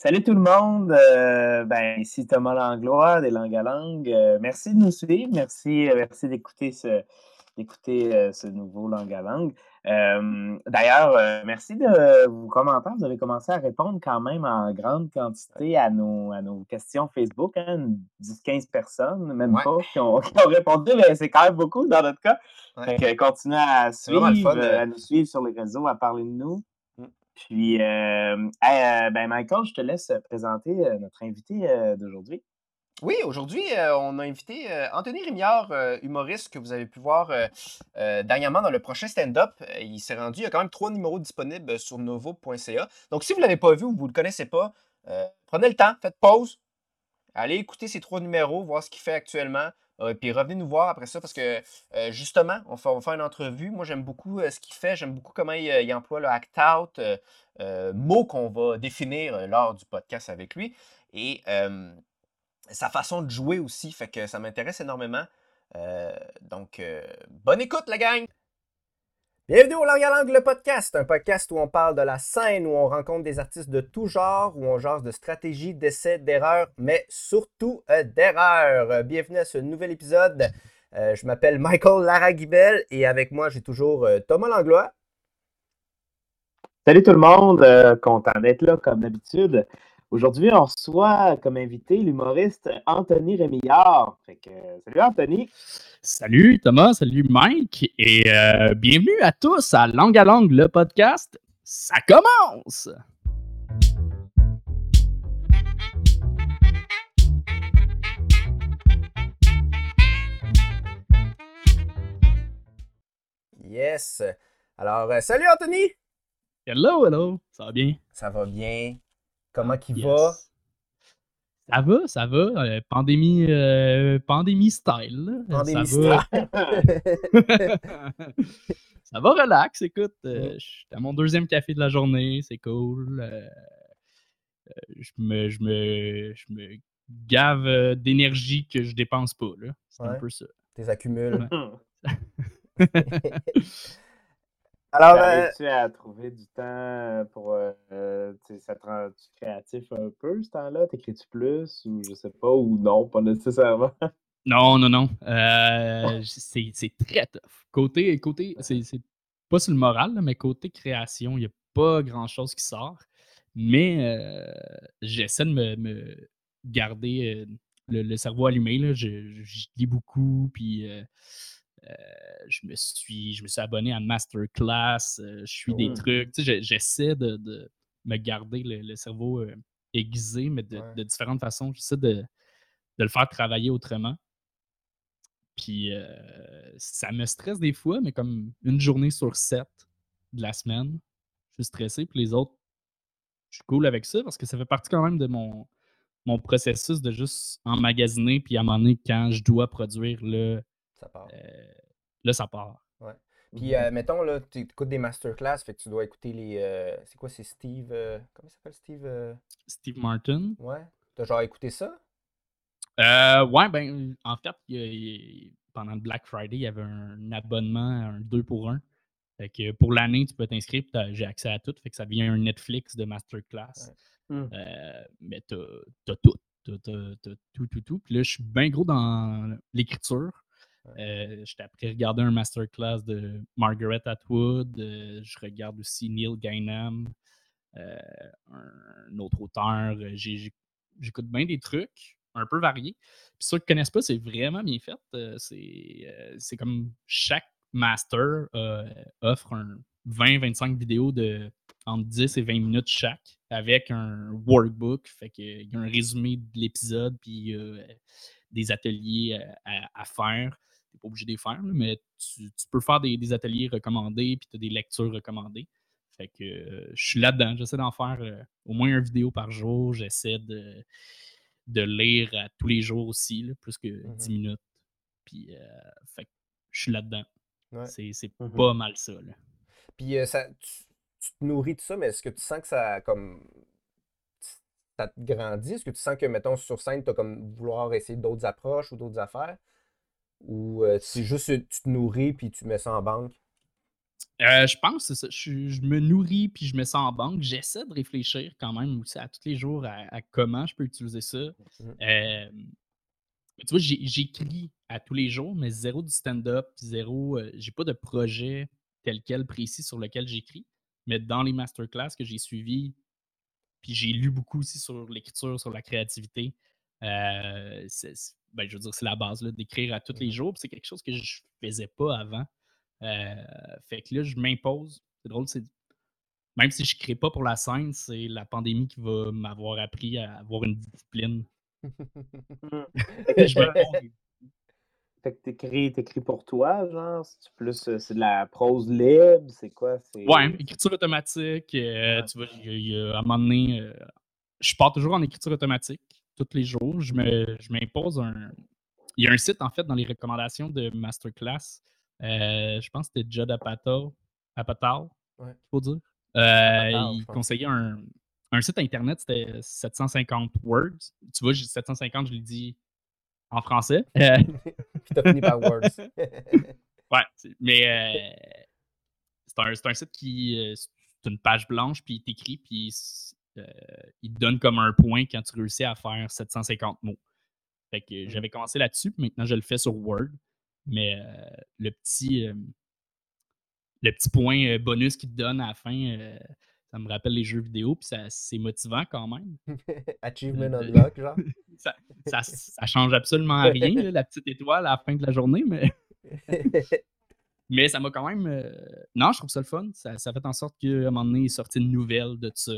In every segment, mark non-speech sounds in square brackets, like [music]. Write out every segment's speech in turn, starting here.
Salut tout le monde. Euh, ben, ici Thomas Langlois des Langues à Langue. Euh, merci de nous suivre. Merci, euh, merci d'écouter ce, d'écouter ce nouveau Langue à Langue. d'ailleurs, merci de vos commentaires. Vous avez commencé à répondre quand même en grande quantité à nos, à nos questions Facebook. Hein, 10-15 personnes, même pas, [laughs] qui ont, répondu. Mais c'est quand même beaucoup dans notre cas. continuez à suivre, à nous suivre sur les réseaux, à parler de nous. Puis, euh, euh, ben Michael, je te laisse présenter euh, notre invité d'aujourd'hui. Oui, aujourd'hui, on a invité Anthony Rémillard, humoriste que vous avez pu voir dernièrement dans le prochain stand-up. Il s'est rendu, il y a quand même trois numéros disponibles sur novo.ca. Donc, si vous ne l'avez pas vu ou vous ne le connaissez pas, prenez le temps, faites pause, allez écouter ces trois numéros, voir ce qu'il fait actuellement. Et puis revenez nous voir après ça parce que justement, on, va faire une entrevue. Moi, j'aime beaucoup ce qu'il fait. J'aime beaucoup comment il, emploie le act out, mot qu'on va définir lors du podcast avec lui. Et sa façon de jouer aussi, fait que ça m'intéresse énormément. donc, bonne écoute, la gang! Bienvenue au Langue podcast, un podcast où on parle de la scène, où on rencontre des artistes de tout genre, où on jase de stratégie, d'essais, d'erreurs, mais surtout euh, d'erreurs. Bienvenue à ce nouvel épisode. Euh, je m'appelle Michael Laragibel et avec moi, j'ai toujours euh, Thomas Langlois. Salut tout le monde, content d'être là comme d'habitude. Aujourd'hui, on reçoit comme invité l'humoriste Anthony Rémillard. salut Anthony. Salut Thomas, salut Mike et euh, bienvenue à tous à Langue à Langue, le podcast. Ça commence! Yes! Alors, euh, salut Anthony! Hello, hello! Ça va bien? Ça va bien. Comment qu'il va? Ça va, ça va. Euh, pandémie, euh, pandémie style. Pandémie ça style. Va. [laughs] ça va relax, écoute. Euh, je suis à mon deuxième café de la journée, c'est cool. je, me, je, me, je me gave d'énergie que je dépense pas. C'est un peu ça. Tes accumules. [laughs] [laughs] Alors, euh, tu à trouver du temps pour. Euh, euh ça te rend créatif un peu ce temps-là? T'écris-tu plus ou je sais pas, ou non, pas nécessairement? [laughs] Non, non, non. Euh, c'est très tough. Côté, côté c'est pas sur le moral, mais côté création, il n'y a pas grand-chose qui sort. Mais j'essaie de me, garder le, cerveau allumé. Là. Je, je, lis beaucoup, puis euh, je, me suis, je me suis abonné à Masterclass, euh, je suis des oh. trucs. J'essaie de, me garder le, cerveau euh, aiguisé, mais de, différentes façons. J'essaie de, le faire travailler autrement. Puis ça me stresse des fois, mais comme une journée sur sept de la semaine, je suis stressé. Puis les autres, je suis cool avec ça parce que ça fait partie quand même de mon, mon processus de juste emmagasiner. Puis à un moment donné, quand je dois produire le, ça part. Euh, là, ça part. Ouais. Puis, euh, mettons, là, tu écoutes des masterclass, fait que tu dois écouter les. Euh, c'est quoi, c'est Steve. comment il s'appelle Steve Steve Martin. Ouais. T'as genre écouté ça? Ouais, ben, en fait, pendant le Black Friday, il y avait un abonnement, un 2 pour 1. Fait que pour l'année, tu peux t'inscrire, j'ai accès à tout. Fait que ça devient un Netflix de masterclass. Mmh. mais t'as as tout. T'as tout, tout, tout. Puis là, je suis bien gros dans l'écriture. Euh, J'étais après regarder un masterclass de Margaret Atwood. Euh, je regarde aussi Neil Gaiman, euh, un, autre auteur. Euh, j'écoute bien des trucs un peu variés. Puis ceux qui ne connaissent pas, c'est vraiment bien fait. c'est comme chaque master offre un 20-25 vidéos de entre 10 et 20 minutes chaque avec un workbook. Fait qu'il y a un résumé de l'épisode, puis des ateliers à, faire pas obligé de les faire, mais tu, peux faire des, ateliers recommandés, puis tu as des lectures recommandées. Fait que euh, je suis là-dedans. J'essaie d'en faire euh, au moins une vidéo par jour. J'essaie de, de lire tous les jours aussi, plus que 10 mmh minutes. Puis, euh, fait que je suis là-dedans. C'est mmh pas mal ça. Puis, ça, tu, te nourris de ça, mais est-ce que tu sens que ça comme ça te grandit? Est-ce que tu sens que, mettons, sur scène, tu as comme vouloir essayer d'autres approches ou d'autres affaires? Ou c'est juste tu te nourris puis tu mets ça en banque? Euh, je pense, c'est Je, me nourris puis je me sens en banque. J'essaie de réfléchir quand même aussi à tous les jours à, comment je peux utiliser ça. Mmh. Euh, tu vois, j'écris à tous les jours, mais zéro du stand-up, zéro. Euh, j'ai pas de projet tel quel précis sur lequel j'écris. Mais dans les masterclass que j'ai suivis, puis j'ai lu beaucoup aussi sur l'écriture, sur la créativité. Ben, je veux dire, c'est la base d'écrire à tous les mmh. jours. C'est quelque chose que je faisais pas avant. Euh, fait que là, je m'impose. C'est drôle, c'est. Même si je ne crée pas pour la scène, c'est la pandémie qui va m'avoir appris à avoir une discipline. [laughs] je Fait que t'écris, t'écris pour toi, genre? C'est plus euh, c'est de la prose libre, c'est quoi? Ouais, écriture automatique. Euh, tu vois, à un moment donné, je pars toujours en écriture automatique tous les jours. Je m'impose un. Il y a un site, en fait, dans les recommandations de Masterclass euh, je pense que c'était Judd Apatow. Apatow, ouais. faut dire. Euh, il conseillait un, un, site internet, c'était 750 words. Tu vois, 750, je l'ai dit en français. [laughs] Euh, Puis t'as fini par words. [laughs] [laughs] ouais, mais c'est un, un, site qui. c'est une page blanche, puis il t'écrit, puis il te donne comme un point quand tu réussis à faire 750 mots. Fait que mmh. j'avais commencé là-dessus, puis maintenant je le fais sur Word. Mais le petit le petit point bonus qu'il te donne à la fin, ça me rappelle les jeux vidéo, puis c'est motivant quand même. [laughs] Achievement unlock, genre. [laughs] ça, ça, change absolument [laughs] rien, la petite étoile à la fin de la journée, mais. Mais ça m'a quand même. Non, je trouve ça le fun. Ça, ça fait en sorte qu'à un moment donné, il sorti une nouvelle de ça.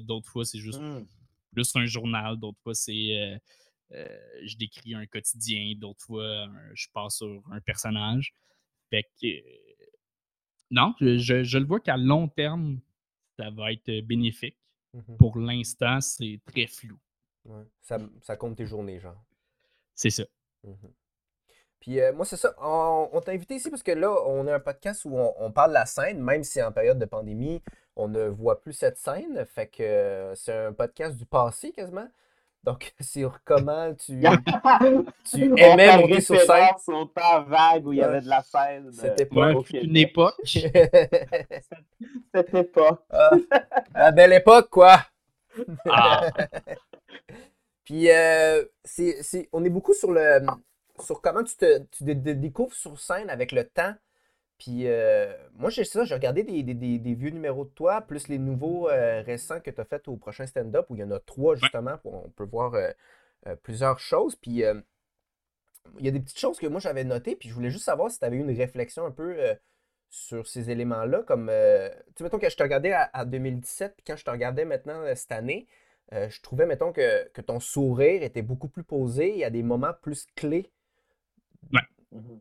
d'autres fois, c'est juste, mmh. juste un journal. D'autres fois, c'est euh, je décris un quotidien, d'autres fois, je passe sur un personnage. Fait que, non, je, le vois qu'à long terme, ça va être bénéfique. Mmh Pour l'instant, c'est très flou. Ça, compte tes journées, genre. C'est ça. Mmh Puis euh, moi, c'est ça. On, t'a invité ici parce que là, on a un podcast où on, parle de la scène, même si en période de pandémie, on ne voit plus cette scène. Fait que euh, c'est un podcast du passé quasiment. Donc, [laughs] sur comment tu, [laughs] tu aimais monter sur scène. au temps vague où il y avait de la scène. C'était pas une époque. [laughs] Cette époque. Ah, la belle époque, quoi. Ah. Puis, euh, c'est, on est beaucoup sur le sur comment tu te, tu te découvres sur scène avec le temps. Puis euh, moi, j'ai ça, j'ai regardé des, vieux numéros de toi, plus les nouveaux euh, récents que tu as fait au prochain stand-up, où il y en a trois justement, on peut voir euh, plusieurs choses. Puis il y a des petites choses que moi j'avais notées, puis je voulais juste savoir si tu avais eu une réflexion un peu sur ces éléments-là. Comme, tu sais, mettons que je te regardais à, 2017, puis quand je te regardais maintenant cette année, je trouvais, mettons, que, que, ton sourire était beaucoup plus posé, il y a des moments plus clés.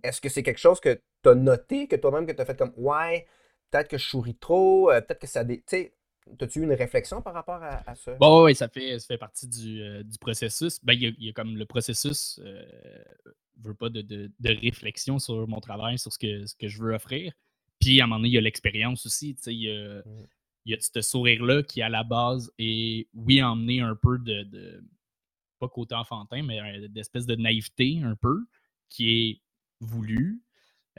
Est-ce que c'est quelque chose que tu as noté, que toi-même, que tu as fait comme Ouais, peut-être que je souris trop, euh, peut-être que ça. Tu sais, as-tu eu une réflexion par rapport à, ça? Bon, oui, ça fait, ça fait partie du, euh, processus. Ben, il y, a comme le processus, euh, veux pas de, de, réflexion sur mon travail, sur ce que, ce que je veux offrir. Puis à un moment donné, il y a l'expérience aussi. Tu sais, il y a, il y a ce sourire-là qui, à la base, est, oui, emmené un peu de, de pas côté enfantin, mais d'espèce de naïveté un peu, qui est voulu,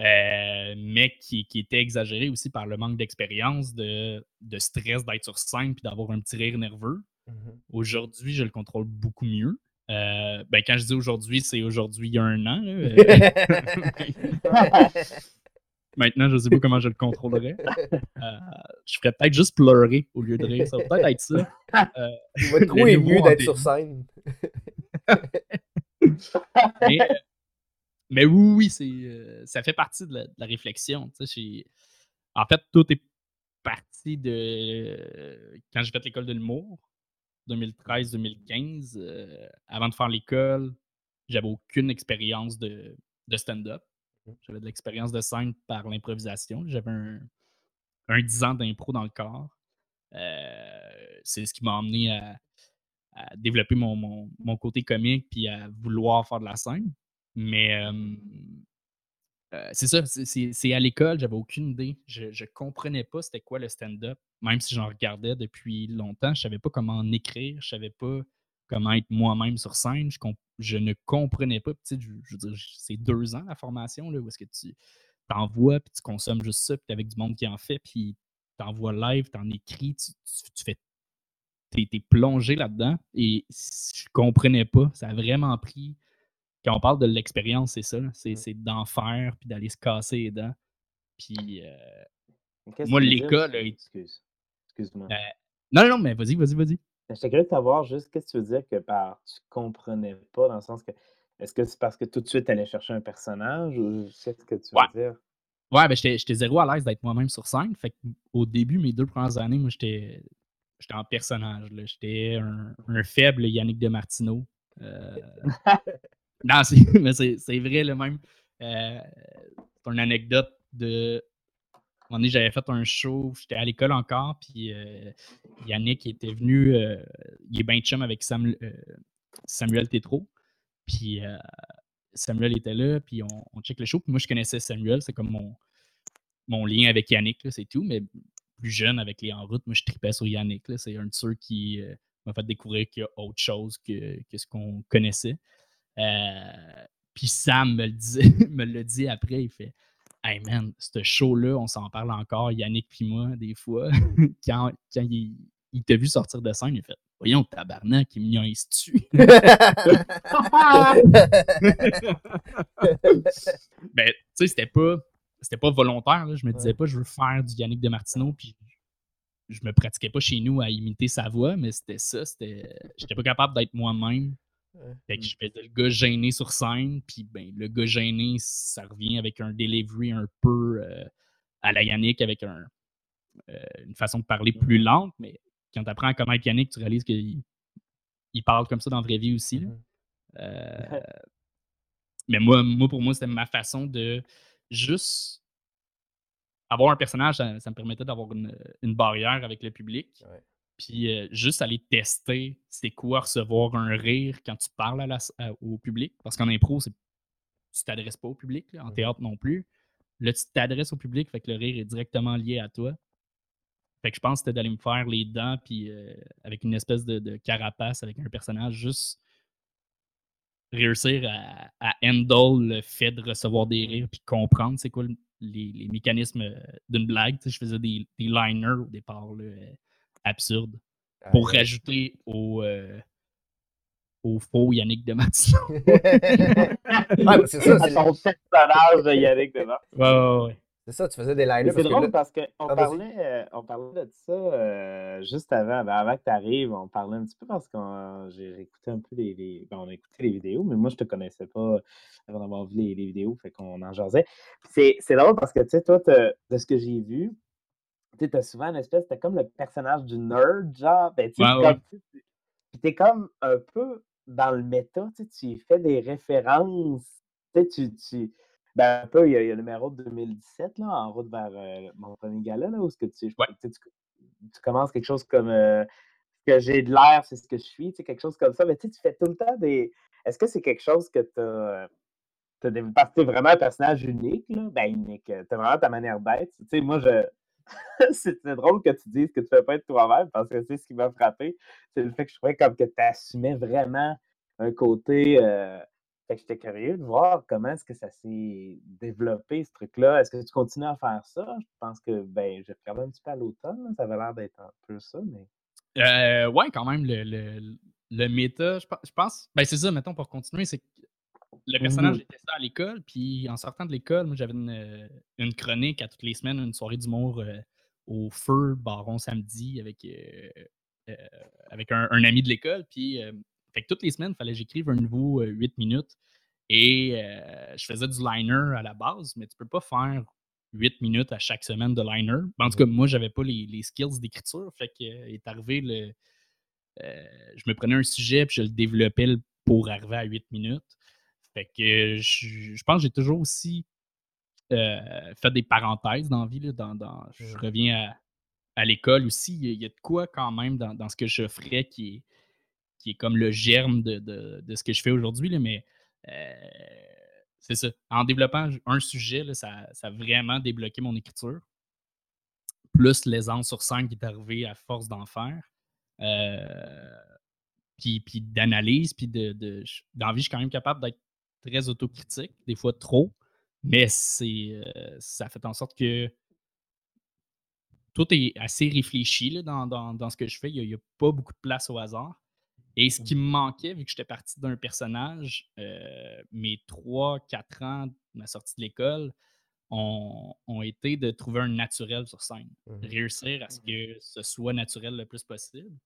euh, mais qui, était exagéré aussi par le manque d'expérience, de, stress d'être sur scène puis d'avoir un petit rire nerveux. Mmh aujourd'hui, je le contrôle beaucoup mieux. Euh, ben, quand je dis aujourd'hui, c'est aujourd'hui il y a un an. [laughs] Maintenant, je ne sais pas comment je le contrôlerais. Euh, je ferais peut-être juste pleurer au lieu de rire. Ça va peut-être être ça. tu vas trop ému d'être sur scène. [laughs] mais, mais oui, oui, c'est, euh, ça fait partie de la, réflexion. En fait, tout est parti de quand j'ai fait l'école de l'humour, 2013-2015. Euh, avant de faire l'école, j'avais aucune expérience de, stand-up. Mmh. J'avais de l'expérience de scène par l'improvisation. J'avais un, un 10 ans d'impro dans le corps. Euh, c'est ce qui m'a amené à, développer mon, mon, côté comique puis à vouloir faire de la scène. Mais c'est ça, c'est à l'école, j'avais aucune idée. Je ne comprenais pas c'était quoi le stand-up. Même si j'en regardais depuis longtemps, je savais pas comment en écrire, je savais pas comment être moi-même sur scène. Je, je, ne comprenais pas. Tu je, veux dire, c'est deux ans la formation, là, où est-ce que tu t'envoies, puis tu consommes juste ça, puis t'es avec du monde qui en fait, puis t'envoies live, t'en écris, tu, tu, fais. T'es plongé là-dedans et je comprenais pas. Ça a vraiment pris. Quand on parle de l'expérience, c'est ça. C'est d'en faire, puis d'aller se casser les dents. Puis. Euh, moi, l'école. Excuse. Excuse-moi. Euh, non, non, mais vas-y, vas-y, vas-y. J'étais curieux de savoir juste qu'est-ce que tu veux dire que par tu comprenais pas, dans le sens que est-ce que c'est parce que tout de suite tu allais chercher un personnage ou qu'est-ce que tu veux dire? Ouais, ben j'étais zéro à l'aise d'être moi-même sur scène. Fait au début, mes deux premières années, moi j'étais j'étais en personnage. J'étais un, un, faible Yannick de Martineau. Euh... [laughs] non, [laughs] mais c'est vrai le même. Euh, c'est une anecdote de un j'avais fait un show, j'étais à l'école encore, puis euh, Yannick était venu, euh, il est bien chum avec Samuel, Samuel Tétro, puis Samuel était là, puis on, on, check le show, puis moi je connaissais Samuel, c'est comme mon, mon lien avec Yannick, c'est tout, mais plus jeune avec les en route, moi je tripais sur Yannick, c'est un de ceux qui m'a fait découvrir qu'il y a autre chose que, que ce qu'on connaissait. Puis Sam me le, dit, [laughs] me le dit après, il fait Hey man, ce show-là, on s'en parle encore, Yannick puis moi, des fois. [laughs] quand, quand il, t'a vu sortir de scène, il fait Voyons, tabarnak, il me tu [laughs] ben, tu sais, c'était pas, c'était pas volontaire. Là. Je me disais pas, je veux faire du Yannick de Martineau, puis je me pratiquais pas chez nous à imiter sa voix, mais c'était ça. C'était, j'étais pas capable d'être moi-même fait que je faisais le gars gêné sur scène, puis ben, le gars gêné, ça revient avec un delivery un peu euh, à la Yannick, avec un, euh, une façon de parler plus lente, mais quand tu apprends à connaître Yannick, tu réalises qu'il il parle comme ça dans la vraie vie aussi. Mmh euh, [laughs] mais moi, moi, pour moi, c'était ma façon de juste avoir un personnage, ça, me permettait d'avoir une, barrière avec le public. Puis euh, juste aller tester c'est quoi recevoir un rire quand tu parles au public? Parce qu'en impro, tu t'adresses pas au public, en mmh théâtre non plus. Là, tu t'adresses au public, fait que le rire est directement lié à toi. Fait que je pense que c'était d'aller me faire les dents, puis euh, avec une espèce de, carapace, avec un personnage, juste réussir à, à handle le fait de recevoir des mmh rires, puis comprendre c'est quoi les, mécanismes euh, d'une blague. je faisais des, liners au départ. Là, absurde pour rajouter au, euh, au faux Yannick de [laughs] ouais, c'est ça, c'est son personnage de Yannick de Ouais, ouais, ouais. C'est ça, tu faisais des lives. C'est drôle parce qu'on ah, parlait, euh, on parlait de ça euh, juste avant, ben, avant que tu arrives. On parlait un petit peu parce que j'ai écouté un peu les. Ben, on a écouté les vidéos, mais moi, je te connaissais pas avant d'avoir vu les, les, vidéos, fait qu'on en jasait. C'est drôle parce que, tu sais, toi, de ce que j'ai vu, tu as souvent une espèce, t'es comme le personnage du nerd, genre, ben, tu sais, t'es comme un peu dans le méta, tu fais des références, tu, tu, ben, un peu, il y, a, le numéro de 2017, là, en route vers euh, mon premier gala, là, où ce que tu, tu, commences quelque chose comme euh, que j'ai de l'air, c'est ce que je suis, quelque chose comme ça, mais tu fais tout le temps des. Est-ce que c'est quelque chose que tu as. Parce que tu es vraiment un personnage unique, là, ben unique. Tu as vraiment ta manière d'être. Tu sais, moi, je, [laughs] c'est drôle que tu dises que tu ne fais pas être toi-même parce que c'est ce qui m'a frappé. C'est le fait que je trouvais comme que tu assumais vraiment un côté. Euh, fait que j'étais curieux de voir comment est-ce que ça s'est développé, ce truc-là. Est-ce que tu continues à faire ça? Je pense que ben, j'ai un petit peu à l'automne. Ça avait l'air d'être un peu ça, mais. Euh, ouais, quand même, le, le, le méta, je, pense. Ben, c'est ça, mettons, pour continuer, c'est le personnage mmh était ça à l'école, puis en sortant de l'école, moi j'avais une, euh, une, chronique à toutes les semaines, une soirée d'humour euh, au feu Baron samedi avec, euh, avec un, ami de l'école. Puis fait que toutes les semaines, il fallait que j'écrive un nouveau 8 minutes. Et je faisais du liner à la base, mais tu peux pas faire 8 minutes à chaque semaine de liner. En tout cas, moi, j'avais pas les, les skills d'écriture. Fait que est arrivé le. je me prenais un sujet puis je le développais pour arriver à 8 minutes. Fait que je, pense que j'ai toujours aussi euh, fait des parenthèses dans la vie. dans, je mmh. reviens à, l'école aussi. Il y, a de quoi quand même dans, ce que je ferais qui est, qui est comme le germe de, ce que je fais aujourd'hui. Mais euh, c'est ça. En développant un sujet, ça, ça, a vraiment débloqué mon écriture. Plus l'aisance sur scène qui est arrivée à force d'en faire. Euh, puis, puis d'analyse, puis de, de, je suis quand même capable d'être très autocritique, des fois trop. Mais c'est, ça fait en sorte que tout est assez réfléchi dans, ce que je fais. Il n'y a, pas beaucoup de place au hasard. Et ce qui me manquait, vu que j'étais parti d'un personnage, mes 3-4 ans de ma sortie de l'école ont, été de trouver un naturel sur scène. Mmh Réussir à ce mmh que ce soit naturel le plus possible.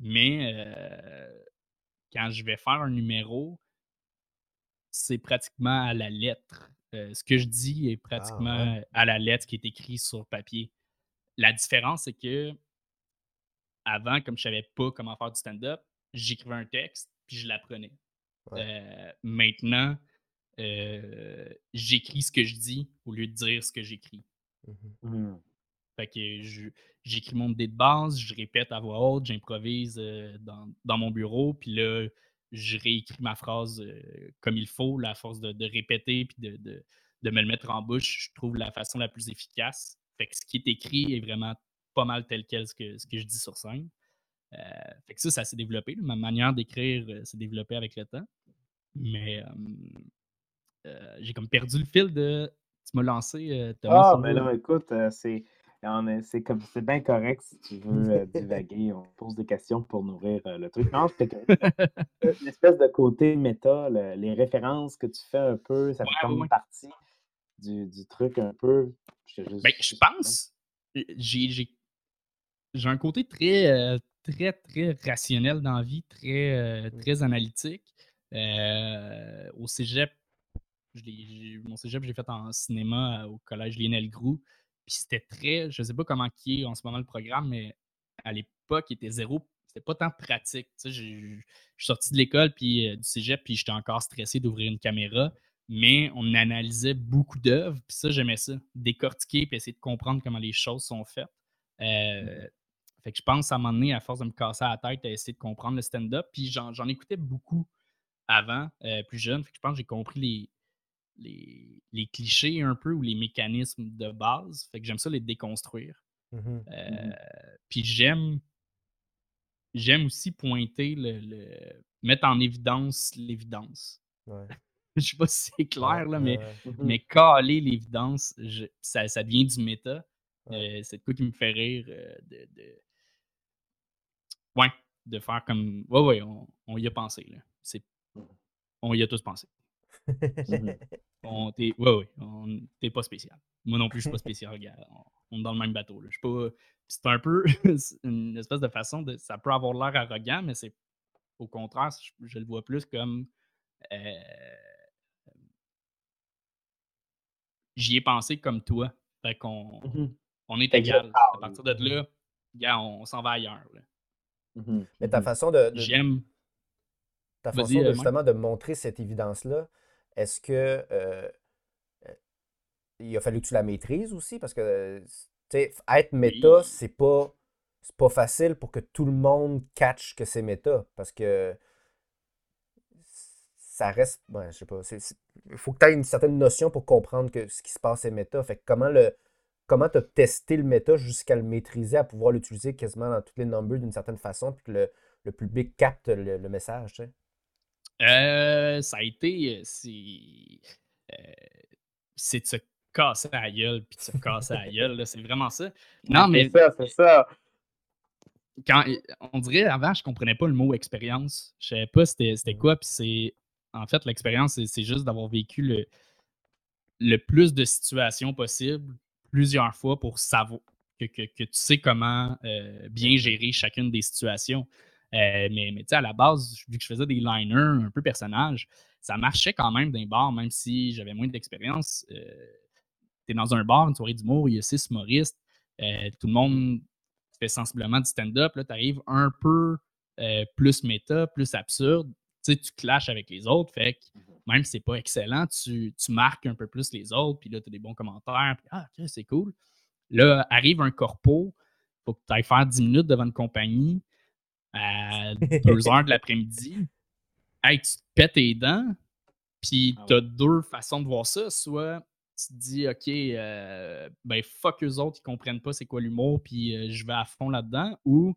Mais quand je vais faire un numéro, c'est pratiquement à la lettre. ce que je dis est ah, pratiquement à la lettre qui est écrit sur papier. La différence, c'est que avant, comme je savais pas comment faire du stand-up, j'écrivais un texte puis je l'apprenais. maintenant, j'écris ce que je dis au lieu de dire ce que j'écris. Mmh mmh. Fait que j'écris mon idée de base, je répète à voix haute, j'improvise dans, dans, mon bureau, puis là, je réécris ma phrase comme il faut, la force de, répéter puis de, de, me le mettre en bouche, je trouve la façon la plus efficace. Fait que ce qui est écrit est vraiment pas mal tel quel ce que, ce que je dis sur scène. fait que ça, ça s'est développé. Ma manière d'écrire s'est développée avec le temps. Mais j'ai comme perdu le fil de. Tu m'as lancé, Thomas. Ah, mais là, écoute, c'est c'est comme c'est bien correct si tu veux euh, [laughs] divaguer. On pose des questions pour nourrir euh, le truc. Non, c'est [laughs] une espèce de côté méta, les références que tu fais un peu, ça fait comme partie du, du, truc un peu. Je, ben, je pense, j'ai un côté très, euh, très, très rationnel dans la vie, très, très analytique. au cégep, mon cégep, j'ai fait en cinéma au collège Lionel Groux. Puis c'était très, je sais pas comment qui est en ce moment le programme, mais à l'époque, il était zéro. C'était pas tant pratique. Tu sais, je suis sorti de l'école puis euh, du cégep, puis j'étais encore stressé d'ouvrir une caméra. Mais on analysait beaucoup d'œuvres, puis ça, j'aimais ça. Décortiquer, puis essayer de comprendre comment les choses sont faites. Euh, fait que je pense à un moment donné, à force de me casser la tête, à essayer de comprendre le stand-up. Puis j'en écoutais beaucoup avant, euh, plus jeune. Fait que je pense que j'ai compris les, les, clichés un peu ou les mécanismes de base. Fait que j'aime ça les déconstruire. Mmh mmh euh, puis j'aime j'aime aussi pointer le, mettre en évidence l'évidence. [laughs] je sais pas si c'est clair, là, mais, mmh mais caler l'évidence, ça, ça devient du méta. Euh, c'est quoi qui me fait rire euh, de, de, Ouais, de faire comme. Ouais, ouais, on, on y a pensé. Là. On y a tous pensé. Mhm. on, t'es, ouais, ouais, on, t'es pas spécial. Moi non plus, je suis pas [laughs] spécial, gars. On, est dans le même bateau. Là. Je pas. C'est un peu [laughs] une espèce de façon de. Ça peut avoir l'air arrogant, mais c'est au contraire, je, le vois plus comme. Euh, j'y ai pensé comme toi. Fait qu'on mhm. on est égal. À partir de là, gars, on, s'en va ailleurs. Mais ta façon de. J'aime. Ta façon de, euh, justement de montrer cette évidence-là, est-ce que euh, il a fallu que tu la maîtrises aussi? Parce que être méta, c'est pas c'est pas facile pour que tout le monde catch que c'est méta. Parce que ça reste. je sais pas. Il faut que tu aies une certaine notion pour comprendre que ce qui se passe est méta. Fait comment le. Comment tu as testé le méta jusqu'à le maîtriser, à pouvoir l'utiliser quasiment dans toutes les numbers d'une certaine façon, puis que le, public capte le, message, tu sais? Euh, ça a été. Euh, c'est de se casser la gueule puis de se casser la gueule. C'est vraiment ça. Non, mais. C'est ça, c'est ça. Quand, on dirait avant, je comprenais pas le mot expérience. Je savais pas c'était, c'était quoi. Puis c'est. En fait, l'expérience, c'est, juste d'avoir vécu le, le plus de situations possibles plusieurs fois pour savoir que, que, que tu sais comment euh, bien gérer chacune des situations. Euh, mais mais à la base, vu que je faisais des liners un peu personnages, ça marchait quand même d'un bar, même si j'avais moins d'expérience. Euh, tu es dans un bar, une soirée d'humour, il y a six humoristes, euh, tout le monde fait sensiblement du stand-up. Là, tu arrives un peu plus méta, plus absurde. Tu clashes avec les autres, fait que même si c'est pas excellent, tu, marques un peu plus les autres, puis là, tu as des bons commentaires, puis ah, c'est cool. Là, arrive un corpo, faut que tu ailles faire 10 minutes devant une compagnie à 2 [laughs] heures de l'après-midi, hey, tu te pètes les dents, puis ah tu as deux façons de voir ça. Soit tu te dis, OK, euh, ben fuck eux autres, ils comprennent pas c'est quoi l'humour, puis euh, je vais à fond là-dedans, ou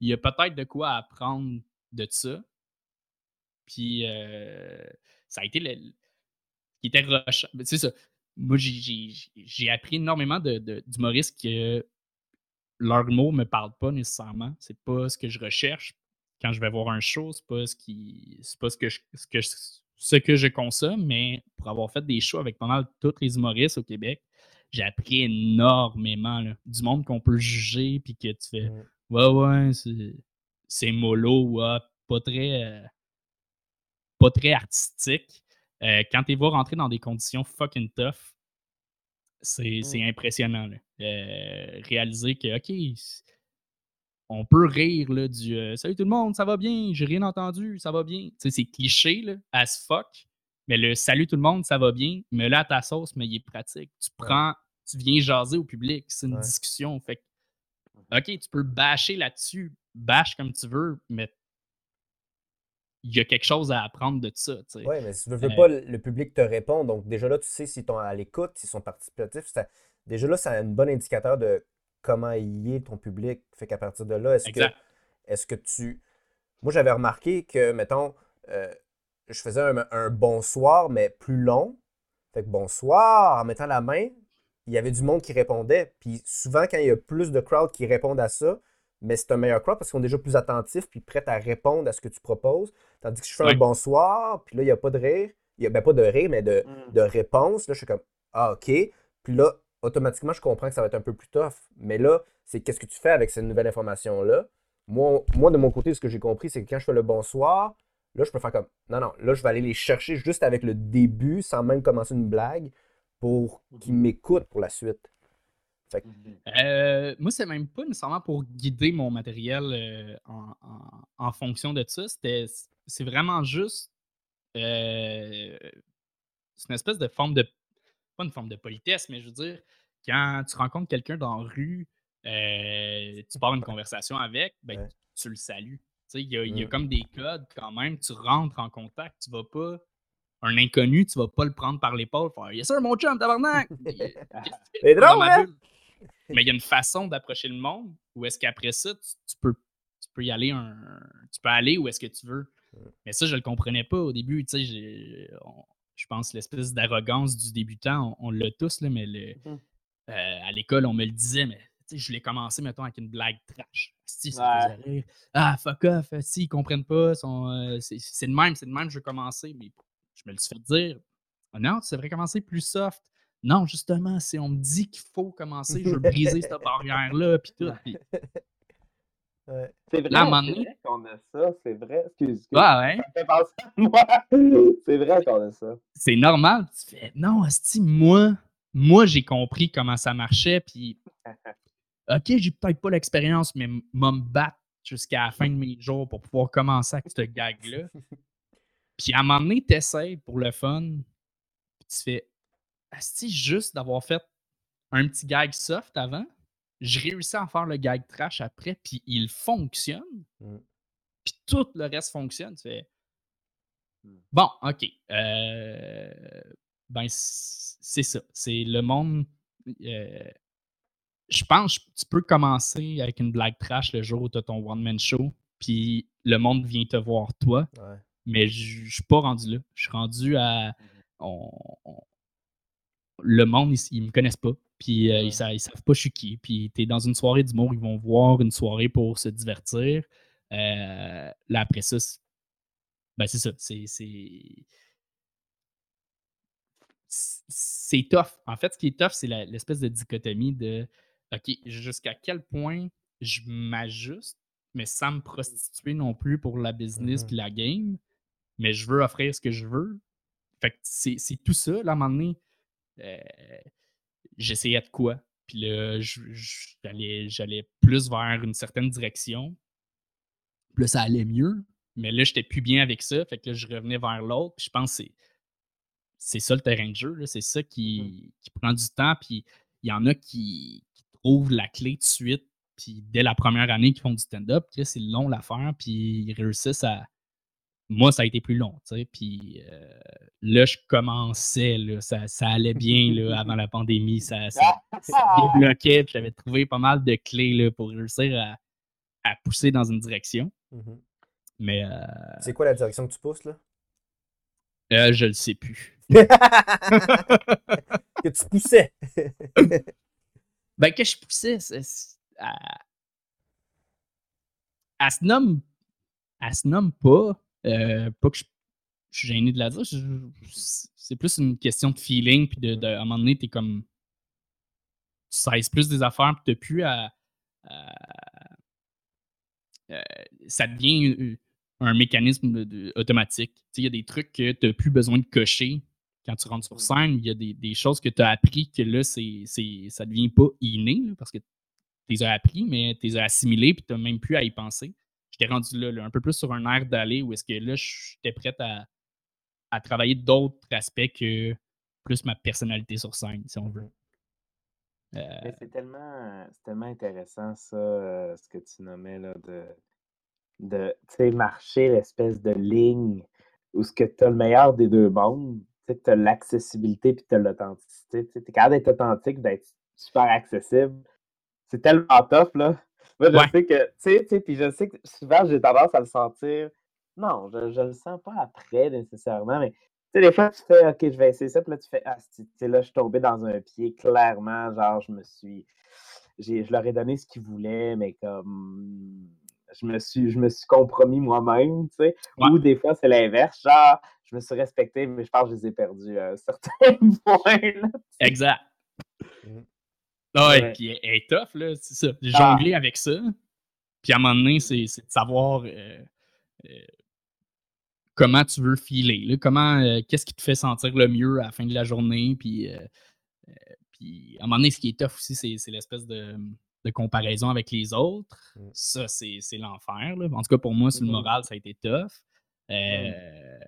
il y a peut-être de quoi apprendre de ça. Puis euh, ça a été le. qui était rush. C'est ça. moi, j'ai appris énormément d'humoristes que leur mot ne me parle pas nécessairement. C'est pas ce que je recherche quand je vais voir un show. C'est pas ce qui. C'est pas ce que, je, ce, que ce que je consomme, mais pour avoir fait des shows avec pas mal tous les humoristes au Québec, j'ai appris énormément du monde qu'on peut juger puis que tu fais Ouais, ouais, c'est mollo, ouais, pas très. Euh, pas très artistique. Euh, quand tu vas rentrer dans des conditions fucking tough, c'est impressionnant. Euh, réaliser que, OK, on peut rire là, du euh, Salut tout le monde, ça va bien, j'ai rien entendu, ça va bien. c'est cliché là, as fuck, mais le Salut tout le monde, ça va bien, mais là, ta sauce, mais il est pratique. Tu prends, tu viens jaser au public, c'est une discussion. Fait OK, tu peux bâcher là-dessus, bâche comme tu veux, mais il y a quelque chose à apprendre de ça. Oui, mais si tu veux, euh pas, le public te répond. Donc, déjà là, tu sais s'ils sont à l'écoute, s'ils sont participatifs. Déjà là, c'est un bon indicateur de comment il est ton public. Fait qu'à partir de là, est-ce que, est que tu. Moi, j'avais remarqué que, mettons, euh, je faisais un, bonsoir, mais plus long. Fait que bonsoir, en mettant la main, il y avait du monde qui répondait. Puis souvent, quand il y a plus de crowd qui répondent à ça, mais c'est un meilleur crowd parce qu'ils sont déjà plus attentifs puis prêts à répondre à ce que tu proposes. Tandis que je fais un bonsoir, puis là, il n'y a pas de rire. Il n'y a ben, pas de rire, mais de, mm. de réponse. Là, je suis comme Ah, OK. Puis là, automatiquement, je comprends que ça va être un peu plus tough. Mais là, c'est qu'est-ce que tu fais avec cette nouvelle information-là? Moi, moi, de mon côté, ce que j'ai compris, c'est que quand je fais le bonsoir, là, je peux faire comme non, non, là, je vais aller les chercher juste avec le début, sans même commencer une blague, pour qu'ils mhm. m'écoutent pour la suite. Mhm. Euh, moi, c'est même pas nécessairement pour guider mon matériel euh, en, fonction de ça. C'est vraiment juste. Euh, c'est une espèce de forme de pas une forme de politesse, mais je veux dire, quand tu rencontres quelqu'un dans la rue, euh, tu pars une conversation avec, ben, tu le salues. Il y, a, y a mm. comme des codes quand même. Tu rentres en contact, tu vas pas. Un inconnu, tu vas pas le prendre par l'épaule, faire Yes, sir, mon chum, tabarnak! [laughs] C'est drôle, hein? Mais il y a une façon d'approcher le monde où est-ce qu'après ça, tu, peux, tu peux y aller un. Tu peux aller où est-ce que tu veux. Mais ça, je le comprenais pas au début. Tu sais, je pense, l'espèce d'arrogance du débutant, on, l'a tous, là, mais mmh euh, à l'école, on me le disait, mais je l'ai commencé, mettons, avec une blague trash. Si, ça rire. Ah, fuck off, si, ils comprennent pas. Euh, c'est le même, c'est le même, je veux commencer. Mais je me le suis fait dire. Ah non, tu devrais commencer plus soft. Non, justement, si on me dit qu'il faut commencer, je veux briser cette [laughs] barrière-là, puis tout. C'est vrai, qu'on a ça, c'est vrai. Excuse, moi ouais. [laughs] C'est vrai qu'on a ça. C'est normal. Tu fais, non, moi, moi j'ai compris comment ça marchait, puis [laughs] OK, j'ai peut-être pas l'expérience, mais m'a me battre jusqu'à la fin de mes jours pour pouvoir commencer avec ce gag-là. [laughs] puis à un moment donné, tu essaies pour le fun, puis tu fais, Asti, juste d'avoir fait un petit gag soft avant, je réussis à faire le gag trash après, puis il fonctionne. Mmh. Puis tout le reste fonctionne. Tu fais. Mmh. Bon, OK. Euh, ben, c'est ça. C'est le monde. Euh, je pense que tu peux commencer avec une blague trash le jour où tu as ton one-man show, puis le monde vient te voir toi. Mais je suis pas rendu là. Je suis rendu à. Mmh le monde, ils, ne me connaissent pas. Puis euh, ils, savent, savent pas je suis qui. Puis tu es dans une soirée d'humour, ils vont voir une soirée pour se divertir. Euh, là, après ça, ben c'est ça. C'est. C'est tough. En fait, ce qui est tough, c'est l'espèce de dichotomie de OK, jusqu'à quel point je m'ajuste, mais sans me prostituer non plus pour la business mmh la game, mais je veux offrir ce que je veux. Fait que c'est tout ça. Là, à un moment donné, j'essayais de quoi? Puis là, j'allais plus vers une certaine direction. Puis là, ça allait mieux. Mais là, j'étais plus bien avec ça. Fait que là, je revenais vers l'autre. je pense que c'est ça le terrain de jeu. C'est ça mmh qui, prend du temps. Puis il y en a qui, trouvent la clé tout de suite. Puis dès la première année qu'ils font du stand-up, c'est long l'affaire. Puis ils réussissent à, moi, ça a été plus long, tu sais. Puis euh, là, je commençais, là, ça, allait bien là, [laughs] avant la pandémie. Ça, ça, débloquait. J'avais trouvé pas mal de clés là, pour réussir à, pousser dans une direction. Mmh Mais. Euh, c'est quoi la direction que tu pousses, là? Euh, je le sais plus. [laughs] que tu poussais. [laughs] ben, que je poussais, elle, elle, se nomme. Elle se nomme pas. Euh, pas que je, suis gêné de la dire. C'est plus une question de feeling. Puis de, à un moment donné, t'es comme. Tu sais plus des affaires, puis t'as plus à. Euh, ça devient un mécanisme automatique. Il y a des trucs que tu n'as plus besoin de cocher quand tu rentres sur scène. Il y a des, choses que tu as appris que là, c'est, ça ne devient pas inné parce que tu les as appris, mais tu les as assimilés puis tu n'as même plus à y penser. J'étais rendu là, un peu plus sur un air d'aller où est-ce que là, j'étais prête à, travailler d'autres aspects que plus ma personnalité sur scène, si on veut. Euh c'est tellement, tellement intéressant, ça, euh, ce que tu nommais là, de de marcher l'espèce de ligne où ce que tu as le meilleur des deux mondes. Tu as l'accessibilité puis tu as l'authenticité. Tu es capable d'être authentique, d'être super accessible. C'est tellement tough, là. Moi, je sais que, tu sais, puis je sais que souvent, j'ai tendance à le sentir. Non, je, je le sens pas après nécessairement, mais tu sais, des fois, tu fais, OK, je vais essayer ça, puis là, tu fais, ah, tu sais, là, je suis tombé dans un pied, clairement, genre, je me suis. Je leur ai donné ce qu'ils voulaient, mais comme je me suis, je me suis compromis moi-même, tu sais. Ou des fois, c'est l'inverse. Genre, je me suis respecté, mais je pense que je les ai perdus à un [laughs] certain point. Exact. Mm. Ah ouais, puis elle est tough, là, c'est ça. Ah. Jongler avec ça. Puis à un moment donné, c'est de savoir euh, euh, comment tu veux filer. Là, comment, euh, qu'est-ce qui te fait sentir le mieux à la fin de la journée? Puis, puis à un moment donné, ce qui est tough aussi, c'est l'espèce de de comparaison avec les autres, mmh. ça, c'est l'enfer. En tout cas, pour moi, sur le mmh moral, ça a été tough. Euh,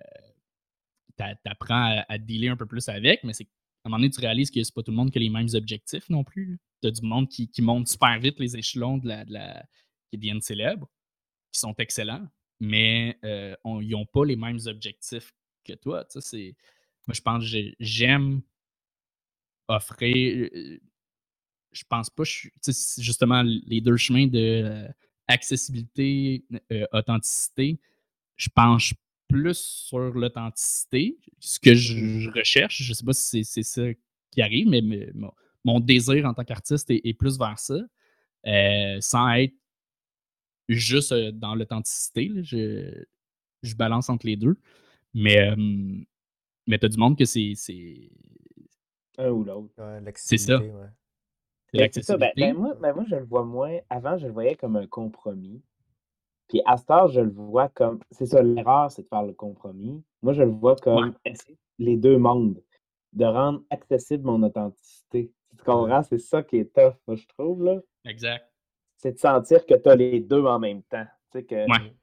T'apprends à, dealer un peu plus avec, mais c'est à un moment donné, tu réalises que c'est pas tout le monde qui a les mêmes objectifs non plus. Tu as du monde qui, monte super vite les échelons qui deviennent célèbres, qui sont excellents, mais euh, ils n'ont pas les mêmes objectifs que toi. Moi, je pense que j'aime offrir. Euh, je pense pas, je justement, les deux chemins de euh, accessibilité, authenticité, je penche plus sur l'authenticité, ce que je, recherche. Je sais pas si c'est ça qui arrive, mais, mon, désir en tant qu'artiste est, plus vers ça, euh, sans être juste dans l'authenticité. Je, je balance entre les deux. Mais, mais tu as du monde que c'est. Un ou l'autre. c'est ça. Ben, ben, ben, moi, moi, je le vois moins. Avant, je le voyais comme un compromis. Puis à ce je le vois comme. C'est ça, l'erreur, c'est de faire le compromis. Moi, je le vois comme les deux mondes. De rendre accessible mon authenticité. Tu comprends? C'est ça qui est tough, moi, je trouve. Là. Exact. C'est de sentir que tu as les deux en même temps. Tu sais, que. Ouais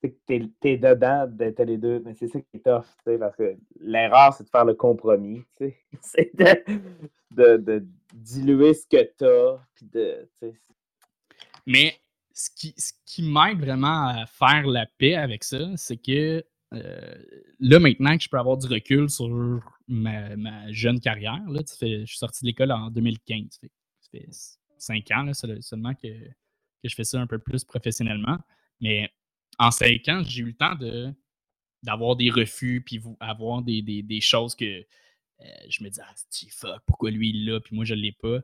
tu es, es, dedans, d'être les deux, mais c'est ça qui est tough, parce que l'erreur, c'est de faire le compromis, [laughs] c'est de, de, diluer ce que tu as, de, Mais ce qui, m'aide vraiment à faire la paix avec ça, c'est que euh, là, maintenant que je peux avoir du recul sur ma, jeune carrière, je suis sorti de l'école en 2015, ça fait, cinq ans seulement que, je fais ça un peu plus professionnellement, mais en cinq ans, j'ai eu le temps d'avoir des refus, puis avoir des, choses que euh, je me dis, ah, fuck, pourquoi lui il l'a, puis moi je l'ai pas.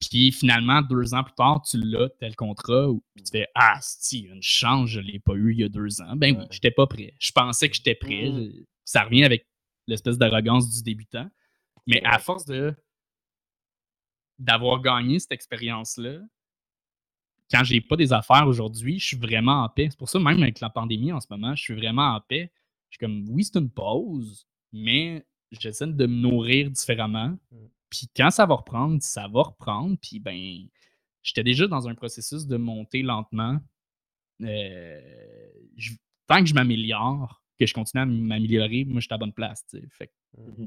Puis finalement, deux ans plus tard, tu l'as, tel contrat, puis tu fais, ah, si, une chance, je l'ai pas eu il y a deux ans. Ben oui, j'étais pas prêt. Je pensais que j'étais prêt. Mmh. Ça revient avec l'espèce d'arrogance du débutant. Mais à force de d'avoir gagné cette expérience-là, quand j'ai pas des affaires aujourd'hui, je suis vraiment en paix. C'est pour ça, même avec la pandémie en ce moment, je suis vraiment en paix. Je suis comme, oui, c'est une pause, mais j'essaie de me nourrir différemment. Mmh. Puis quand ça va reprendre, ça va reprendre. Puis ben, j'étais déjà dans un processus de monter lentement. Euh, tant que je m'améliore, que je continue à m'améliorer, moi, je suis à la bonne place. Fait mmh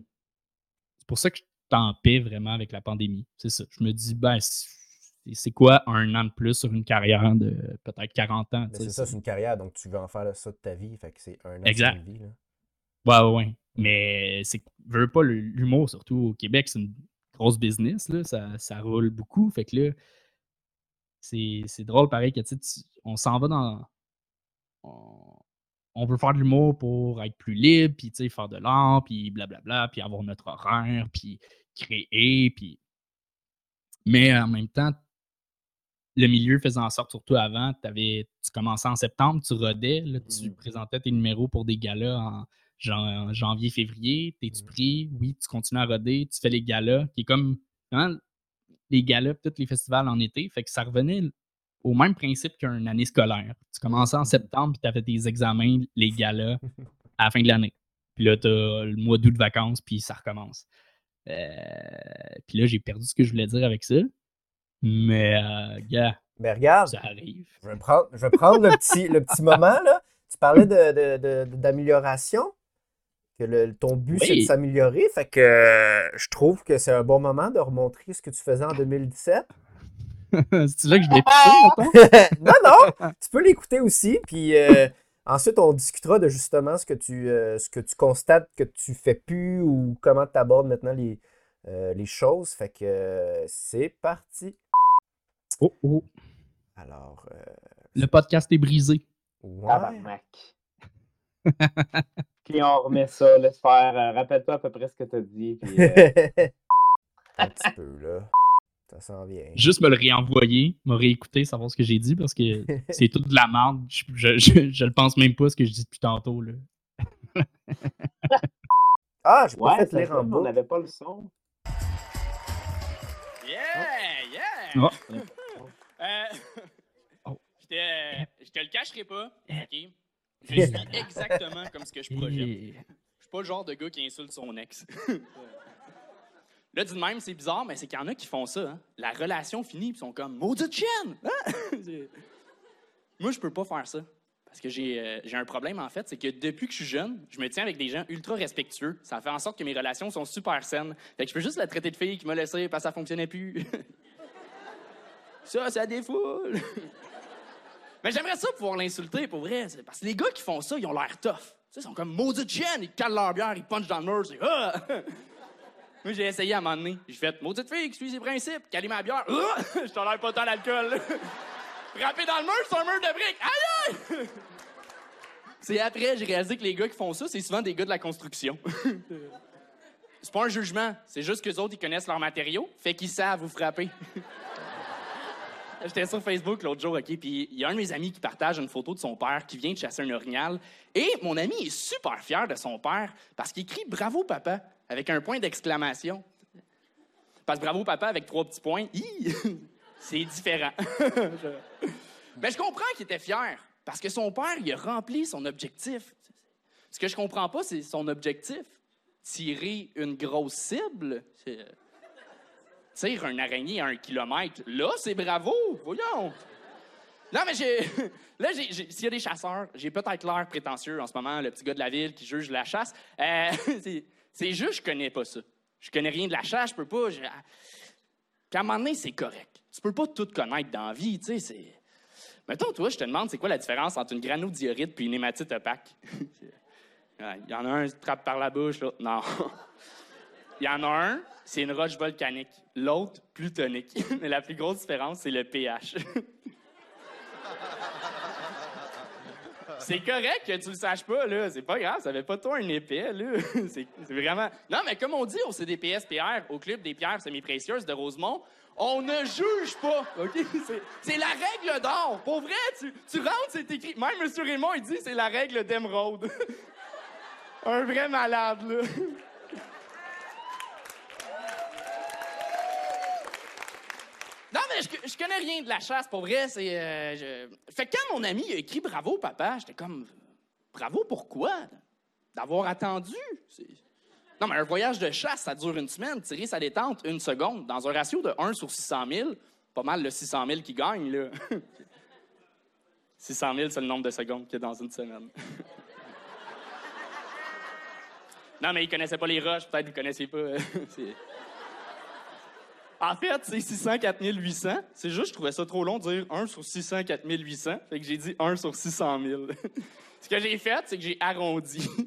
c'est pour ça que je suis en paix vraiment avec la pandémie. C'est ça. Je me dis, ben, c'est quoi un an de plus sur une carrière de peut-être 40 ans? C'est ça, c'est une carrière, donc tu veux en faire ça de ta vie. Fait que c'est un an de vie. Là. Ouais, ouais, ouais. Mais c'est veux pas l'humour, surtout au Québec, c'est une grosse business. Là, ça, ça roule beaucoup. Fait que là, c'est drôle pareil que tu, on s'en va dans. On, veut faire de l'humour pour être plus libre, puis faire de l'art, puis blablabla, puis avoir notre horaire, puis créer. Puis... Mais en même temps, le milieu faisait en sorte, surtout avant, avais, tu commençais en septembre, tu rodais, là, tu mmh. présentais tes numéros pour des galas en, janvier, février. T'es-tu pris? Oui, tu continues à roder, tu fais les galas, qui est comme les galas, tous les festivals en été. Fait que ça revenait au même principe qu'une année scolaire. Tu commençais en mmh. septembre, puis tu avais tes examens, les galas, [laughs] à la fin de l'année. Puis là, tu as le mois d'août de vacances, puis ça recommence. Euh, puis là, j'ai perdu ce que je voulais dire avec ça. Mais, euh, Mais regarde, ça arrive. Je vais prendre, je vais prendre le, petit, le petit moment. Là. Tu parlais d'amélioration. De, de, que le, ton but, c'est de s'améliorer. Fait que euh, je trouve que c'est un bon moment de remontrer ce que tu faisais en 2017. [laughs] C'est là que je l'ai [laughs] Non, non, tu peux l'écouter aussi. Puis euh, ensuite, on discutera de justement ce que tu, ce que tu constates que tu fais plus ou comment tu abordes maintenant les, les choses. Fait que c'est parti. Oh, oh. Alors. Euh, le podcast est brisé. Ouais. [laughs] puis on remet ça, laisse faire. Euh, rappelle-toi à peu près ce que tu as dit. Puis, euh, [laughs] Un petit peu, là. Ça s'en vient. Juste me le réenvoyer, me réécouter, savoir ce que j'ai dit, parce que [laughs] c'est tout de la merde. Je, je, je, le pense même pas ce que je dis depuis tantôt. Là. [laughs] ah, je ouais, fait lire en On n'avait pas le son. Yeah! Yeah! Oh. Euh, oh. Je te le cacherai pas, eh. OK? Je suis [laughs] exactement comme ce que je projette. Je suis pas le genre de gars qui insulte son ex. Là, du même, c'est bizarre, mais c'est qu'il y en a qui font ça. Hein. La relation finie, ils sont comme maudite chienne! [laughs] Hein? Moi, je peux pas faire ça. Parce que euh, j'ai un problème, en fait, c'est que depuis que je suis jeune, je me tiens avec des gens ultra respectueux. Ça fait en sorte que mes relations sont super saines. Fait que je peux juste la traiter de fille qui m'a laissé parce que ça fonctionnait plus. [laughs] Ça, ça défoule. Mais j'aimerais ça pouvoir l'insulter, pour vrai. Parce que les gars qui font ça, ils ont l'air tough. ils sont comme maudits chienne, ils calent leur bière, ils punchent dans le mur, c'est ah! [laughs] Moi, j'ai essayé à un moment donné. J'ai fait maudite fille qui suit ses principes, ma bière, ah! [laughs] je pas tant d'alcool. [laughs] Frapper dans le mur, c'est un mur de briques. Aïe! c'est après, j'ai réalisé que les gars qui font ça, c'est souvent des gars de la construction. c'est pas un jugement, c'est juste que les autres, ils connaissent leurs matériaux, fait qu'ils savent vous frapper. J'étais sur Facebook l'autre jour, OK, puis il y a un de mes amis qui partage une photo de son père qui vient de chasser un orignal. Et mon ami est super fier de son père parce qu'il crie Bravo, papa, avec un point d'exclamation. Parce que bravo, papa, avec trois petits points, [laughs] c'est différent. Mais [laughs] je comprends qu'il était fier parce que son père, il a rempli son objectif. Ce que je comprends pas, c'est son objectif. Tirer une grosse cible un araignée à un kilomètre. Là, c'est bravo, voyons. Non, mais j'ai. [laughs] Là, s'il y a des chasseurs, j'ai peut-être l'air prétentieux en ce moment, le petit gars de la ville qui juge la chasse. Euh, [laughs] c'est juste, je connais pas ça. Je connais rien de la chasse, je peux pas. Puis à un c'est correct. Tu peux pas tout connaître dans la vie, tu sais. C'est... Mettons, toi, je te demande, c'est quoi la différence entre une granodiorite et une hématite opaque? [laughs] Il y en a un qui trappe par la bouche, l'autre, non. Il y en a un, c'est une roche volcanique. L'autre, plutonique. [laughs] Mais la plus grosse différence, c'est le pH. [laughs] c'est correct que tu le saches pas, là. C'est pas grave, ça fait pas toi un épais, là. [laughs] c'est, vraiment. Non, mais comme on dit au CDPS-PR, au Club des pierres semi-précieuses de Rosemont, on ne juge pas, OK? C'est, la règle d'or. Pour vrai, tu, tu rentres, c'est écrit. Même M. Raymond, il dit c'est la règle d'émeraude. un vrai malade, là. Mais je, connais rien de la chasse, pour vrai. C'est, euh, Fait que quand mon ami a écrit Bravo, papa, j'étais comme Bravo, pourquoi? D'avoir attendu? Non, mais un voyage de chasse, ça dure une semaine. Tirer sa détente, une seconde. Dans un ratio de 1 sur 600 000, pas mal le 600 000 qui gagne, là. [laughs] 600 000, c'est le nombre de secondes qu'il y a dans une semaine. [laughs] non, mais il connaissait pas les roches, peut-être vous connaissez pas. [laughs] En fait, c'est 604 800. C'est juste, je trouvais ça trop long de dire 1 sur 604 800. Fait que j'ai dit 1 sur 600 000. [laughs] Ce que j'ai fait, c'est que j'ai arrondi. [laughs]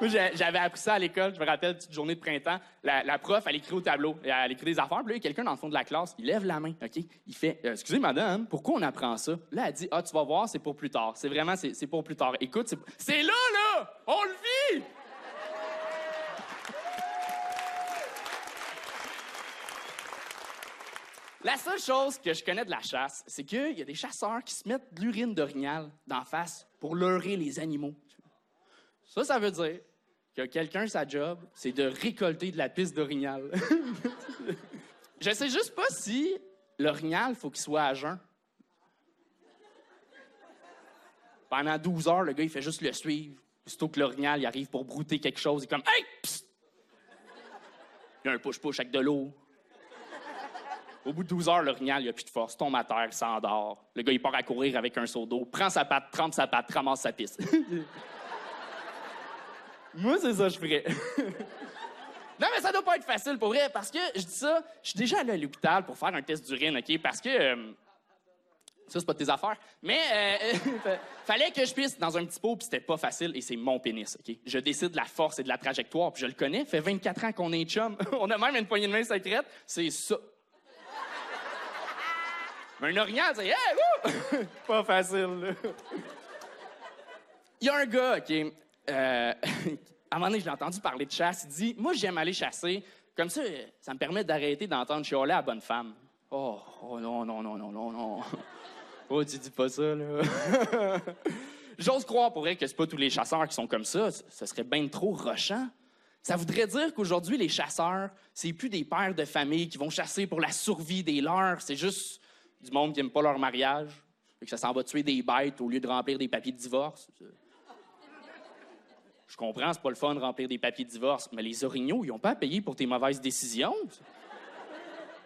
J'avais appris ça à l'école. Je me rappelle, petite journée de printemps, la, prof, elle écrit au tableau, elle écrit des affaires. Puis là, il y a quelqu'un dans le fond de la classe, il lève la main, OK? Il fait euh, Excusez, madame, pourquoi on apprend ça? Là, elle dit Ah, tu vas voir, c'est pour plus tard. C'est vraiment, c'est pour plus tard. Écoute, c'est là, là! On le vit! La seule chose que je connais de la chasse, c'est qu'il y a des chasseurs qui se mettent de l'urine d'orignal d'en face pour leurrer les animaux. Ça, ça veut dire que quelqu'un, sa job, c'est de récolter de la piste d'orignal. [laughs] je sais juste pas si l'orignal, faut qu'il soit à jeun. Pendant 12 heures, le gars, il fait juste le suivre. Aussitôt que l'orignal, arrive pour brouter quelque chose, il est comme Hey! Il y a un push-push avec de l'eau. Au bout de 12 heures, l'orignal, il n'a plus de force, tombe à terre, il s'endort. Le gars, il part à courir avec un seau d'eau, prend sa patte, trempe sa patte, ramasse sa piste. [laughs] Moi, c'est ça que je ferais. [laughs] non, mais ça doit pas être facile pour vrai, parce que je dis ça, je suis déjà allé à l'hôpital pour faire un test d'urine, OK? Parce que. Euh, ça, c'est pas de tes affaires. Mais euh, [laughs] fallait que je puisse dans un petit pot, puis c'était pas facile, et c'est mon pénis, OK? Je décide de la force et de la trajectoire, puis je le connais. fait 24 ans qu'on est chum. On a même une poignée de main secrète. C'est ça. Mais un orignal, c'est hey, [laughs] pas facile, Il y a un gars, OK? Euh, [laughs] à un moment donné, je l'ai entendu parler de chasse. Il dit Moi, j'aime aller chasser. Comme ça, ça me permet d'arrêter d'entendre chialer à la bonne femme. Oh, oh non, non, non, non, non, non. [laughs] Oh, tu dis pas ça, là. J'ose croire pour vrai que c'est pas tous les chasseurs qui sont comme ça. Ce serait bien trop rochant. Ça voudrait dire qu'aujourd'hui, les chasseurs, c'est plus des pères de famille qui vont chasser pour la survie des leurs. C'est juste du monde qui n'aime pas leur mariage et que ça s'en va tuer des bêtes au lieu de remplir des papiers de divorce. Je comprends, c'est pas le fun de remplir des papiers de divorce, mais les orignaux, ils n'ont pas à payer pour tes mauvaises décisions.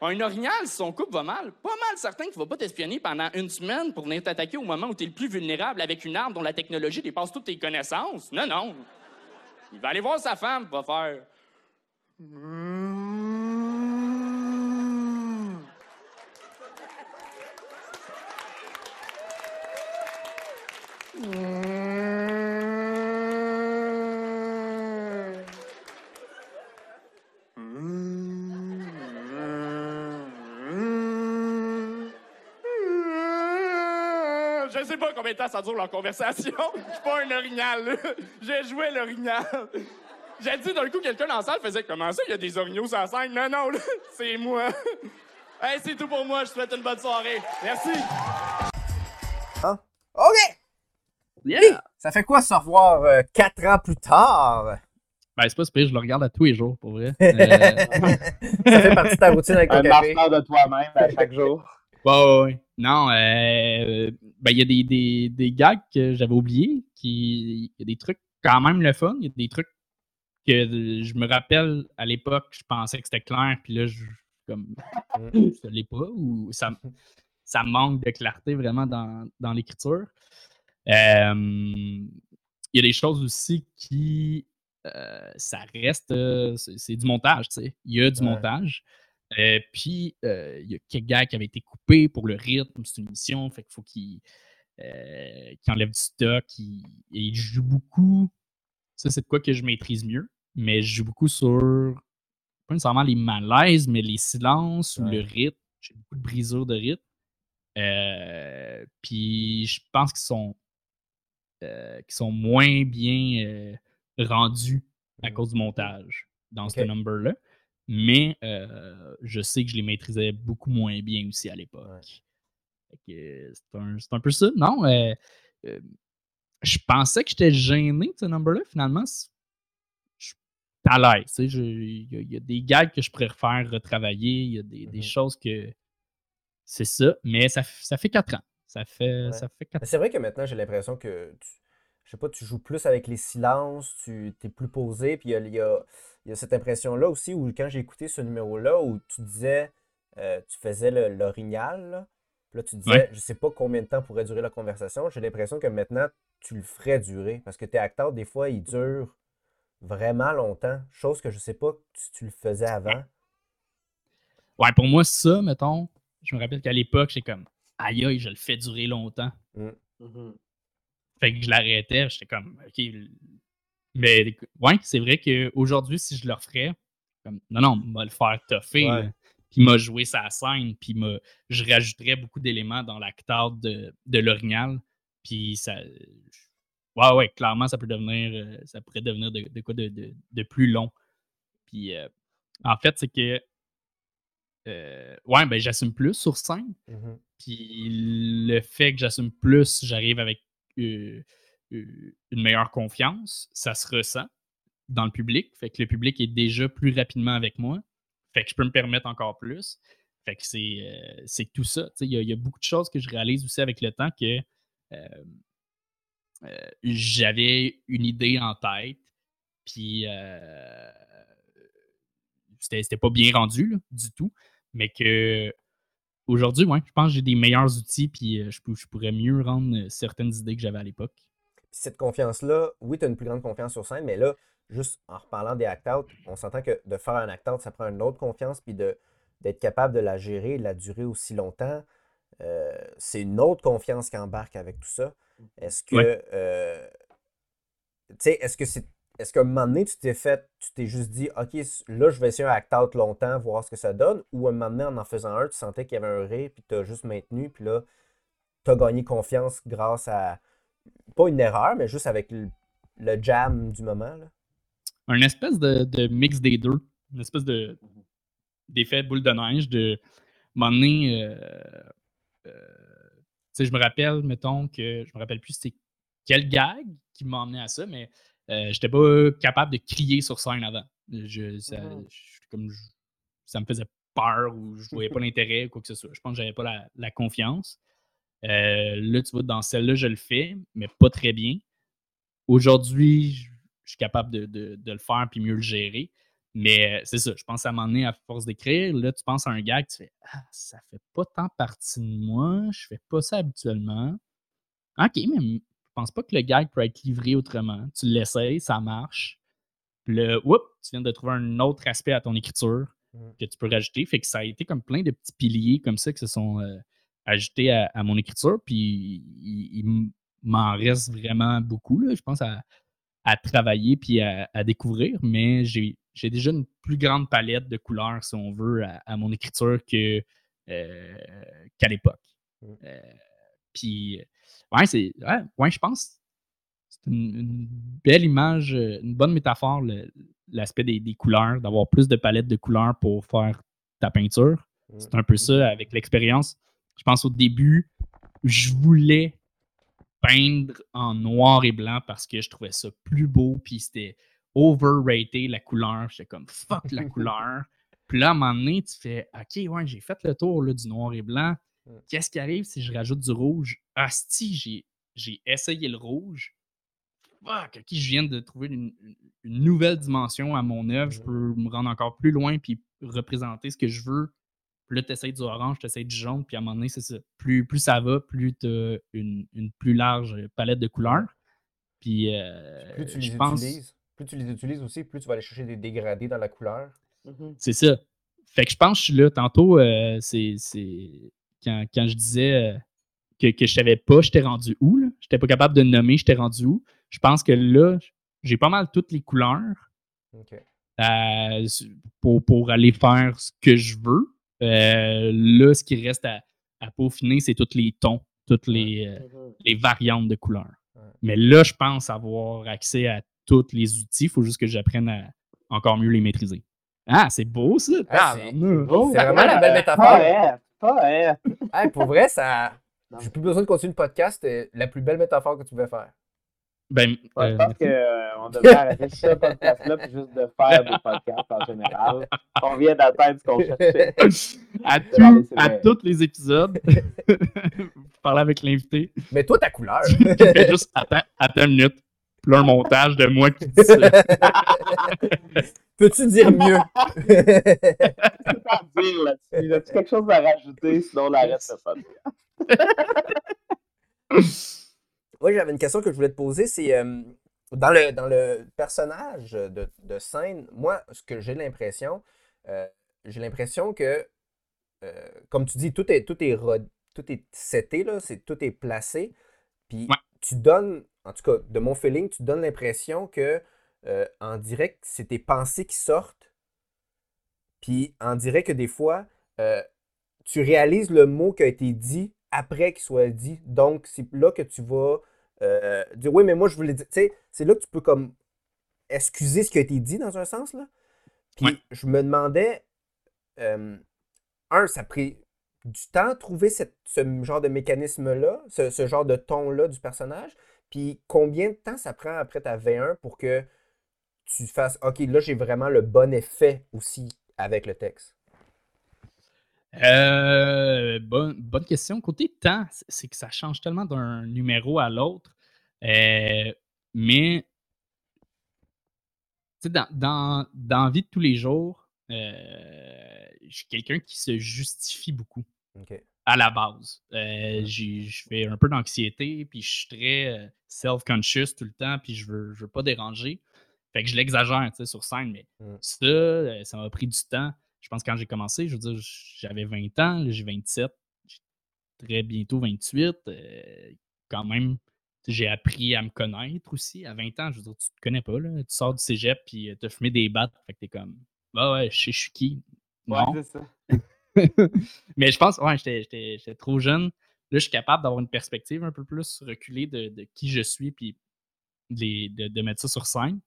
Un orignal, si son couple va mal, pas mal certain qu'il va pas t'espionner pendant une semaine pour venir t'attaquer au moment où tu es le plus vulnérable avec une arme dont la technologie dépasse toutes tes connaissances. Non, non. Il va aller voir sa femme, va faire. Combien de temps ça dure leur conversation. [laughs] Je suis pas un orignal, J'ai joué l'orignal. J'ai dit d'un coup, quelqu'un dans la salle faisait Comment ça, il y a des orignaux sur scène? Non, non, c'est moi. hey, c'est tout pour moi. Je te souhaite une bonne soirée. Merci. Yeah! Ça fait quoi se revoir euh, quatre ans plus tard? Ben, c'est pas ce je le regarde à tous les jours, pour vrai. [laughs] ça fait partie de ta routine avec le café. Un de toi-même à chaque jour. [laughs] Ouais, ouais. Non, euh, ben, il y a des, des, des gags que j'avais oubliés. Il y a des trucs quand même le fun. Il y a des trucs que je me rappelle à l'époque, je pensais que c'était clair, puis là, je comme ça l'est pas, ou ça, ça manque de clarté vraiment dans, dans l'écriture. Euh, il y a des choses aussi qui. Euh, ça reste. c'est du montage, tu sais. Il y a du montage. Euh, puis, euh, il y a quelques gars qui avaient été coupés pour le rythme. C'est une mission, fait qu'il faut qu'ils euh, enlèvent du stock. et ils jouent beaucoup. Ça, c'est de quoi que je maîtrise mieux. Mais je joue beaucoup sur, pas nécessairement les malaises, mais les silences ou le rythme. J'ai beaucoup de brisures de rythme. puis, je pense qu'ils sont, sont moins bien rendus à mmh. cause du montage dans ce number-là. Mais je sais que je les maîtrisais beaucoup moins bien aussi à l'époque. C'est un, peu ça. Non, je pensais que j'étais gêné de ce number-là. Finalement, je suis à l'aise. Il y, a des gags que je préfère retravailler. Il y a des, mmh choses que. C'est ça. Mais ça, ça fait quatre ans. Ça fait, ça fait C'est vrai que maintenant, j'ai l'impression que. Tu, je sais pas, tu joues plus avec les silences, tu es plus posé, puis il y y a cette impression-là aussi où quand j'ai écouté ce numéro-là, où tu disais, euh, tu faisais l'orignal, là, là, tu disais, je sais pas combien de temps pourrait durer la conversation. J'ai l'impression que maintenant, tu le ferais durer. Parce que tes acteurs, des fois, ils durent vraiment longtemps. Chose que je sais pas si tu le faisais avant. Ouais, pour moi, ça, mettons, je me rappelle qu'à l'époque, j'ai comme, aïe aïe, je le fais durer longtemps. Mmh. Mmh fait que je l'arrêtais, j'étais comme, OK, mais ouais, c'est vrai qu'aujourd'hui, si je le referais, comme, non, non, m'a le faire toffer. Puis m'a joué sa scène, puis je rajouterais beaucoup d'éléments dans l'acteur de, de l'orignal. Puis ça. Ouais, ouais, clairement, ça peut devenir. Euh, ça pourrait devenir de, quoi de, plus long. Puis euh, en fait, c'est que euh, ouais, ben j'assume plus sur scène. Mmh Puis le fait que j'assume plus, j'arrive avec une meilleure confiance, ça se ressent dans le public. Fait que le public est déjà plus rapidement avec moi. Fait que je peux me permettre encore plus. Fait que c'est tout ça. Il y, a beaucoup de choses que je réalise aussi avec le temps que j'avais une idée en tête, puis c'était pas bien rendu du tout, mais que aujourd'hui, ouais, je pense que j'ai des meilleurs outils, puis je, je, pourrais mieux rendre certaines idées que j'avais à l'époque. Cette confiance-là, oui, tu as une plus grande confiance sur scène, mais là, juste en reparlant des act-out, on s'entend que de faire un act-out, ça prend une autre confiance, puis d'être capable de la gérer, de la durer aussi longtemps. Euh, c'est une autre confiance qui embarque avec tout ça. Est-ce que. Euh, tu sais, est-ce que c'est. Est-ce qu'à un moment donné, tu t'es fait, tu t'es juste dit, OK, là, je vais essayer un act-out longtemps, voir ce que ça donne, ou à un moment donné, en en faisant un, tu sentais qu'il y avait un ré, puis tu as juste maintenu, puis là, tu as gagné confiance grâce à, pas une erreur, mais juste avec le, jam du moment. Là? Un espèce de, mix des deux. Une espèce de d'effet boule de neige de m'emmener euh, euh, je me rappelle, mettons, que je me rappelle plus c'était quel gag qui m'a emmené à ça, mais euh, j'étais pas capable de crier sur scène avant. Je, ça, mmh comme ça me faisait peur ou je voyais pas l'intérêt ou quoi que ce soit. Je pense que j'avais pas la, confiance. Euh, là, tu vois, dans celle-là, je le fais, mais pas très bien. Aujourd'hui, je suis capable de, de, le faire puis mieux le gérer. Mais c'est ça, je pense à un moment donné, à force d'écrire, là, tu penses à un gag, tu fais Ah, ça fait pas tant partie de moi, je fais pas ça habituellement. OK, mais pense pas que le gag peut être livré autrement. Tu l'essayes, ça marche. Puis là, oups, tu viens de trouver un autre aspect à ton écriture mmh. que tu peux rajouter. Fait que ça a été comme plein de petits piliers comme ça qui se sont ajoutés à, mon écriture. Puis il, m'en reste vraiment beaucoup, là, je pense, à, travailler puis à découvrir. Mais j'ai j'ai déjà une plus grande palette de couleurs, si on veut, à, mon écriture que, euh, qu'à l'époque. Mmh. Euh, puis, ouais, c'est, ouais, je pense c'est une, belle image, une bonne métaphore, l'aspect des, couleurs, d'avoir plus de palettes de couleurs pour faire ta peinture. Mmh. C'est un peu ça mmh. avec l'expérience. Je pense au début, je voulais peindre en noir et blanc parce que je trouvais ça plus beau, puis c'était overrated la couleur. J'étais comme fuck la [laughs] couleur. Puis là, à un moment donné, tu fais OK, ouais, j'ai fait le tour là, du noir et blanc. Mmh. Qu'est-ce qui arrive si je rajoute du rouge? Asti, j'ai, j'ai essayé le rouge. Fuck, OK, je viens de trouver une, nouvelle dimension à mon œuvre. Je mmh. peux me rendre encore plus loin puis représenter ce que je veux. Puis là, tu essaies du orange, tu essaies du jaune, puis à un moment donné, c'est ça. Plus, plus ça va, plus tu as une, plus large palette de couleurs. Puis, euh, plus tu les je pense plus tu les utilises aussi, plus tu vas aller chercher des dégradés dans la couleur. Mm-hmm. C'est ça. Fait que je pense que je suis là. Tantôt, euh, c'est quand, quand, je disais euh, que, que je savais pas, j'étais rendu où. Je n'étais pas capable de nommer, j'étais rendu où. Je pense que là, j'ai pas mal toutes les couleurs euh, pour, pour, aller faire ce que je veux. là, ce qui reste à, à peaufiner, c'est tous les tons, toutes les, mm-hmm. les variantes de couleurs. Mais là, je pense avoir accès à tous les outils. Il faut juste que j'apprenne à encore mieux les maîtriser. Ah, c'est beau ça! Ah, c'est vraiment la belle métaphore. Pas hey, pour vrai, ça. J'ai plus besoin de continuer le podcast. C'est la plus belle métaphore que tu pouvais faire. Ben, je pense euh, qu'on euh, devrait arrêter ce podcast-là puis juste de faire des podcasts en général. On vient d'atteindre ce qu'on cherchait. [laughs] À, tout, à tous les épisodes, [laughs] parler avec l'invité. Mais toi, ta couleur. [laughs] juste attends, attends une minute. Puis un montage de moi qui dit ça. [laughs] Peux-tu dire mieux? dire là-dessus. [laughs] Y a-tu quelque chose à rajouter? Sinon, on arrête ce Oui, j'avais une question que je voulais te poser. C'est euh, dans, le, dans le personnage de, de scène, moi, ce que j'ai l'impression, euh, j'ai l'impression que, euh, comme tu dis, tout est, tout est, tout est seté, là, tout est placé. Puis tu donnes en tout cas, de mon feeling, tu donnes l'impression que euh, en direct, c'est tes pensées qui sortent. Puis en direct que des fois, euh, tu réalises le mot qui a été dit après qu'il soit dit. Donc, c'est là que tu vas euh, dire Oui, mais moi, je voulais dire. Tu sais, c'est là que tu peux comme excuser ce qui a été dit dans un sens. Là. Puis je me demandais un, ça a pris du temps à trouver ce genre de mécanisme-là, ce, genre de ton-là du personnage. Puis combien de temps ça prend après ta V1 pour que tu fasses OK, là, j'ai vraiment le bon effet aussi avec le texte? Euh, bonne, bonne question. Côté temps, c'est que ça change tellement d'un numéro à l'autre. Euh, mais dans, dans, dans la vie de tous les jours, euh, je suis quelqu'un qui se justifie beaucoup à la base. Euh, je fais un peu d'anxiété, puis je suis très self-conscious tout le temps, puis je veux, je veux pas déranger. Fait que je l'exagère sur scène, mais ça, ça m'a pris du temps je pense que quand j'ai commencé, je veux dire, j'avais 20 ans, j'ai 27, très bientôt 28. Euh, quand même, j'ai appris à me connaître aussi. À 20 ans, je veux dire, tu te connais pas, là. Tu sors du cégep puis euh, tu as fumé des battes. Fait que t'es comme, bah ouais, je sais, je suis qui. Ouais, c'est ça. [laughs] Mais je pense, ouais, j'étais trop jeune. Là, je suis capable d'avoir une perspective un peu plus reculée de, qui je suis puis de, de, mettre ça sur scène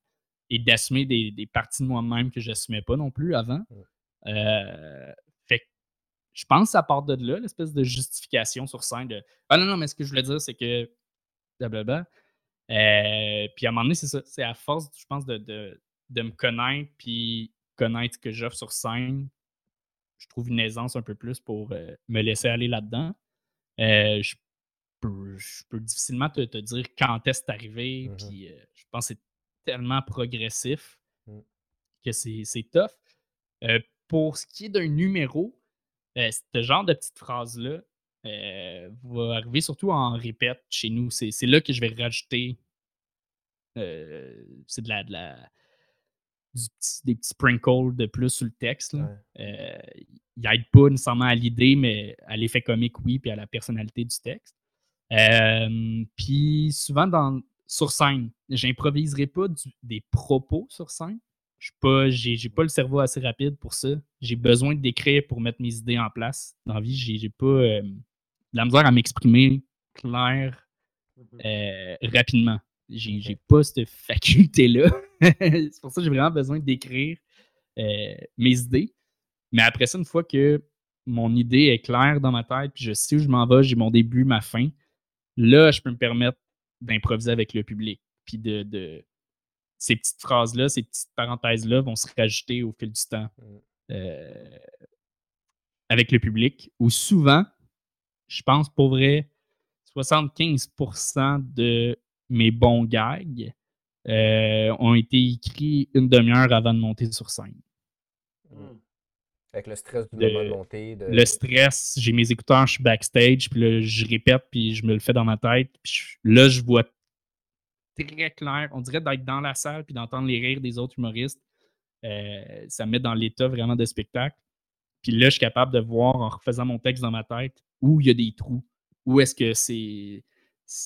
et d'assumer des, des, parties de moi-même que je n'assumais pas non plus avant. Euh, fait je pense que ça part de là, l'espèce de justification sur scène de Ah non, non, mais ce que je voulais dire, c'est que blablabla. Euh, puis à un moment donné, c'est ça. C'est à force, je pense, de, de, me connaître puis connaître ce que j'offre sur scène. Je trouve une aisance un peu plus pour euh, me laisser aller là-dedans. je, peux, difficilement te, dire quand est-ce arrivé. Mmh puis je pense que c'est tellement progressif mmh. que c'est tough pour ce qui est d'un numéro, euh, ce genre de petite phrase-là euh, va arriver surtout en répète chez nous. C'est là que je vais rajouter euh, c'est de la, de la des petits sprinkles de plus sur le texte. il n'aide pas nécessairement à l'idée, mais à l'effet comique, oui, puis à la personnalité du texte. puis souvent dans, sur scène, j'improviserai pas des propos sur scène, je pas, j'ai, pas le cerveau assez rapide pour ça. J'ai besoin d'écrire pour mettre mes idées en place. Dans la vie, j'ai, j'ai pas euh, la misère à m'exprimer clair mmh euh, rapidement. J'ai, pas cette faculté-là. [laughs] c'est pour ça que j'ai vraiment besoin d'écrire euh, mes idées. Mais après ça, une fois que mon idée est claire dans ma tête, puis je sais où je m'en vais, j'ai mon début, ma fin, là, je peux me permettre d'improviser avec le public. Puis de, de ces petites phrases-là, ces petites parenthèses-là vont se rajouter au fil du temps mmh. euh, avec le public. Ou souvent, je pense pour vrai, 75% de mes bons gags euh, ont été écrits une demi-heure avant de monter sur scène. Mmh. Avec le stress du moment de montée. Le stress, j'ai mes écouteurs, je suis backstage, puis là, je répète, puis je me le fais dans ma tête. Puis là, je vois très clair. On dirait d'être dans la salle puis d'entendre les rires des autres humoristes. Euh, ça me met dans l'état vraiment de spectacle. Puis là, je suis capable de voir en refaisant mon texte dans ma tête où il y a des trous. Où est-ce que c'est.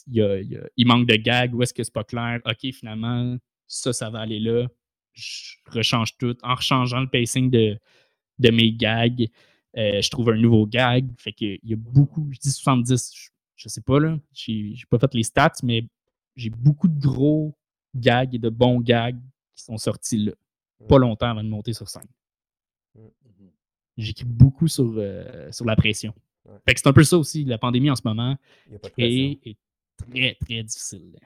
Il, manque de gag, où est-ce que c'est pas clair? OK, finalement, ça, ça va aller là. Je rechange tout. En rechangeant le pacing de, de mes gags, euh, je trouve un nouveau gag. Fait qu'il y a beaucoup, je dis 70, je, je sais pas, là. J'ai pas fait les stats, mais j'ai beaucoup de gros gags et de bons gags qui sont sortis là, pas mmh. longtemps avant de monter sur scène. Mmh. Mmh J'écris beaucoup sur, euh, sur la pression. Fait que c'est un peu ça aussi, la pandémie en ce moment est, est, très, très difficile.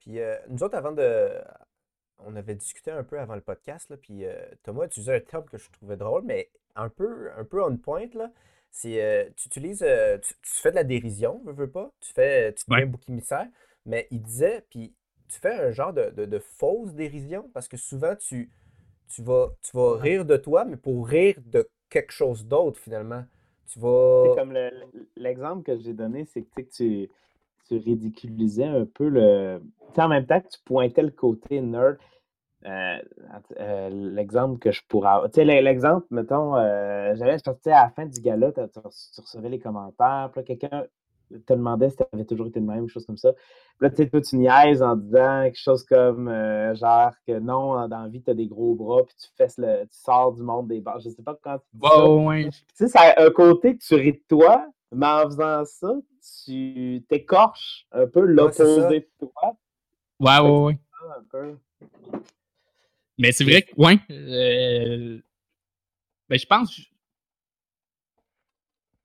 Puis euh, nous autres, avant de. On avait discuté un peu avant le podcast, là, puis euh, Thomas utilisait un terme que je trouvais drôle, mais un peu, un peu on point. Là c'est euh, tu utilises euh, tu, fais de la dérision, veux, veux pas, tu fais tu deviens bouc émissaire, mais il disait puis tu fais un genre de, de, fausse dérision parce que souvent tu tu vas tu vas rire de toi mais pour rire de quelque chose d'autre finalement. Tu vas comme l'exemple que j'ai donné c'est que tu tu ridiculisais un peu le en même temps que tu pointais le côté nerd euh, euh, l'exemple que je pourrais avoir. Tu sais, l'exemple, mettons, euh, j'avais sorti à la fin du gala, tu, recevais les commentaires, puis quelqu'un te demandait si tu avais toujours été de même, chose comme ça. Puis là, tu sais, toi, tu niaises en disant quelque chose comme, genre, que non, dans la vie, tu as des gros bras, puis tu, fais le, tu sors du monde des bars. Je sais pas quand tu dis ça. Tu sais, c'est un côté que tu ris de toi, mais en faisant ça, tu t'écorches un peu l'opposé de toi. Ouais, ouais, ouais. Mais c'est vrai que, ouais. Euh, Ben, je pense.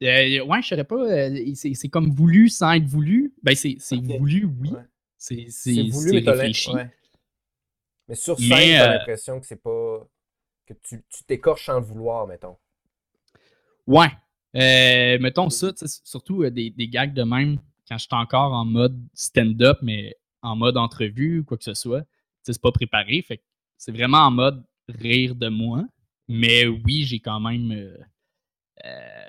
Euh, ouais, je saurais pas. Euh, c'est comme voulu sans être voulu. Ben, c'est voulu, oui. C'est voulu, mais réfléchi. Mais sur scène, t'as euh, l'impression que c'est pas. que tu t'écorches sans le vouloir, mettons. Ouais. mettons ça, surtout des, des, gags de même, quand je suis encore en mode stand-up, mais en mode entrevue ou quoi que ce soit. C'est pas préparé. Fait c'est vraiment en mode rire de moi. Mais oui, j'ai quand même. Euh,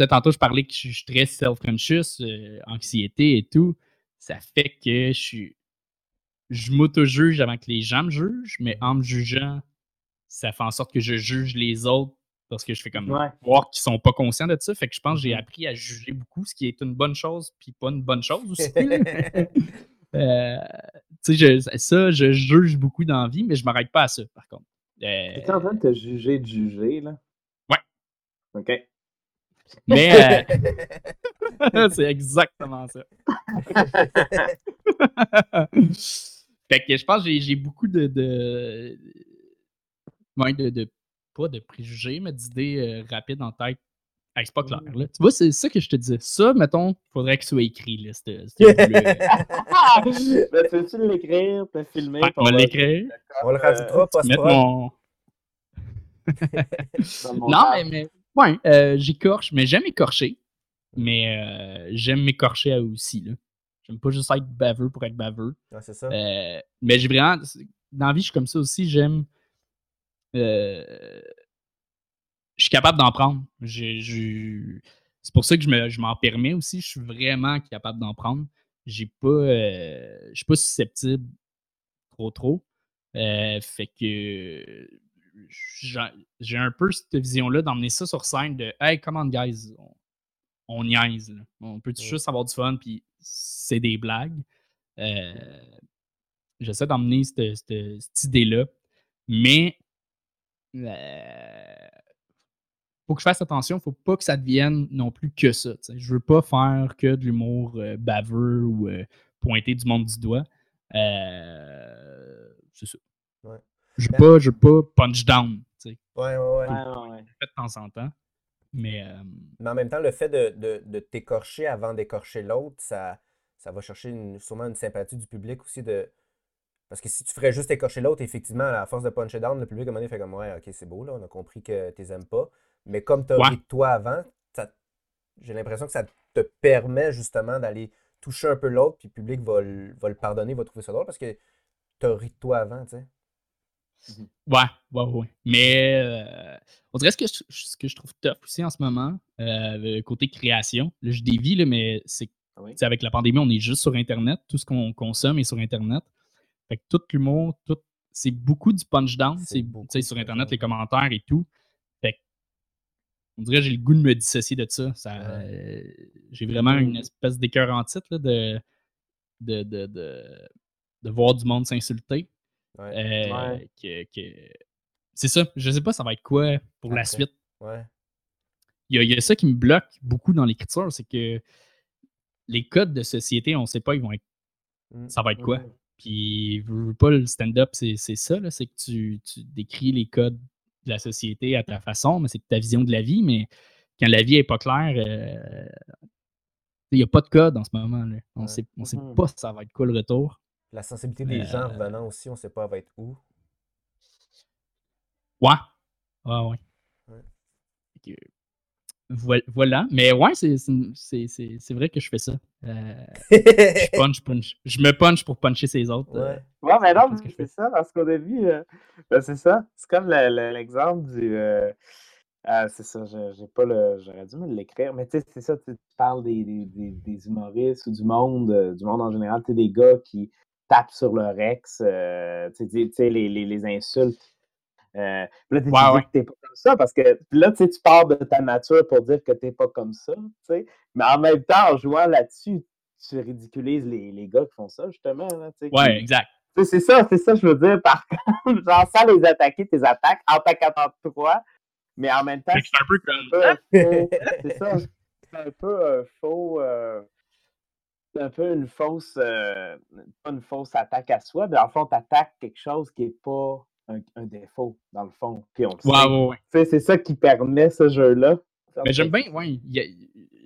euh tantôt, je parlais que je suis très self-conscious, euh, anxiété et tout. Ça fait que je suis. Je m'auto-juge avant que les gens me jugent, mais en me jugeant, ça fait en sorte que je juge les autres parce que je fais comme voir qu'ils sont pas conscients de ça. Fait que je pense que j'ai mm-hmm. appris à juger beaucoup, ce qui est une bonne chose, puis pas une bonne chose aussi. [laughs] euh, je, ça, je juge beaucoup dans la vie, mais je m'arrête pas à ça, par contre. Euh... Tu es en train de te juger de juger, là? Ouais. OK. Mais [laughs] euh, [laughs] c'est exactement ça. [laughs] fait que je pense que j'ai beaucoup de, de, de, de pas de préjugés, mais d'idées euh, rapides en tête. c'est pas clair. Là. Tu vois, c'est ça que je te disais. Ça, mettons, il faudrait que ce soit écrit. Là, ben, peux-tu l'écrire, peux filmer? on va l'écrire. On le rajoutera pas mon... non, mais, mais ouais, euh, j'écorche, mais j'aime écorcher. Mais euh, j'aime m'écorcher aussi. Là. J'aime pas juste être baveux pour être baveux. c'est ça. Euh, mais j'ai vraiment. Dans la vie, je suis comme ça aussi. J'aime euh, je suis capable d'en prendre. C'est pour ça que je m'en permets aussi. Je suis vraiment capable d'en prendre. J'ai pas, euh, je suis pas susceptible trop trop. Euh, fait que j'ai un peu cette vision-là d'emmener ça sur scène de Hey, come on, guys, on, niaise. On peut juste avoir du fun, puis c'est des blagues. J'essaie d'emmener cette, cette idée-là. Mais euh, faut que je fasse attention, faut pas que ça devienne non plus que ça. Je veux pas faire que de l'humour euh, baveux ou euh, pointer du monde du doigt. c'est ça. Je veux pas, je veux pas punch down. Ouais, ouais, ouais. de temps en temps. Mais, Mais en même temps, le fait de, de, t'écorcher avant d'écorcher l'autre, ça, ça va chercher sûrement une sympathie du public aussi de parce que si tu ferais juste écorcher l'autre, effectivement, à la force de puncher down, le public, à un moment donné, fait comme Ouais, ok, c'est beau, là, on a compris que tu les aimes pas. Mais comme tu as ri de toi avant, j'ai l'impression que ça te permet justement d'aller toucher un peu l'autre, puis le public va, le pardonner, va trouver ça drôle parce que tu as ri de toi avant, tu sais. Mhm. Ouais, ouais, ouais. Mais euh, on dirait ce que, je, ce que je trouve top aussi en ce moment, euh, côté création. Là, je dévie, là, mais c'est ah avec la pandémie, on est juste sur Internet. Tout ce qu'on consomme est sur Internet. Fait que tout l'humour, tout, c'est beaucoup du punch down. C'est sur Internet, les commentaires et tout. Fait que, on dirait que j'ai le goût de me dissocier de ça. ça euh, j'ai vraiment une espèce d'écœur en titre de, de, de, de, voir du monde s'insulter. Euh, c'est ça. Je sais pas, ça va être quoi pour la suite. Il y, a, ça qui me bloque beaucoup dans l'écriture, c'est que les codes de société, on sait pas, ils vont être. Mmh. Ça va être quoi? Puis, pas le stand-up, c'est ça, c'est que tu, décris les codes de la société à ta façon, mais c'est ta vision de la vie, mais quand la vie n'est pas claire, euh, il n'y a pas de code en ce moment. Là. On ne sait, on sait mmh pas si ça va être quoi le retour. La sensibilité des gens euh revenant aussi, on ne sait pas elle va être où. Ouais. Ouais, ouais. ouais voilà. Mais ouais, c'est vrai que je fais ça. Euh, je [laughs] punch, punch. Je me punch pour puncher ses autres. Ouais, euh, mais non, c'est ça, parce qu'on a vu. Euh, ben, c'est ça. C'est comme l'exemple du. Ah, c'est ça, j'ai pas le. J'aurais dû me l'écrire, mais tu sais, c'est ça, tu parles des, des, des, humoristes ou du monde, du monde en général, tu sais, des gars qui tapent sur leur ex, tu sais, les, les, les insultes euh, là, tu dis que t'es pas comme ça parce que là, tu pars de ta nature pour dire que t'es pas comme ça, sais. Mais en même temps, en jouant là-dessus, tu ridiculises les, les, gars qui font ça, justement. Là, ouais, exact. C'est ça, c'est ça, je veux dire. Par [laughs] contre, genre, sans les attaquer, tes attaques, en t'attaquant toi, mais en même temps, c'est un peu comme C'est [laughs] ça. C'est un peu un faux. Euh, c'est un peu une fausse. Euh, pas une fausse attaque à soi, mais en fond, t'attaques quelque chose qui est pas un, défaut, dans le fond. Puis on C'est ça qui permet ce jeu-là. Mais j'aime bien, ouais.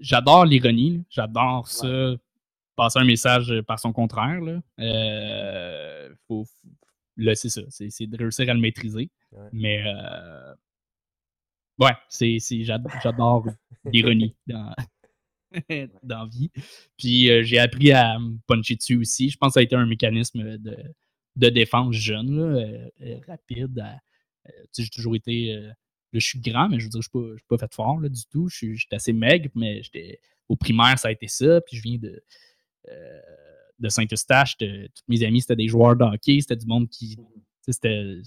J'adore l'ironie. J'adore ça. Passer un message par son contraire. Là, euh, faut, là c'est ça. C'est de réussir à le maîtriser. Mais euh, ouais, c'est j'adore l'ironie [laughs] dans, [laughs] dans vie. Puis euh, j'ai appris à me puncher dessus aussi. Je pense que ça a été un mécanisme de, de défense jeune, euh, euh, rapide. j'ai toujours été. là, je suis grand, mais je veux dire, je ne suis, pas fait fort là, du tout. Je suis, assez maigre, mais j'étais au primaire, ça a été ça. Puis je viens de, de Saint-Eustache. Tous mes amis, c'était des joueurs de hockey. C'était du monde qui. C'était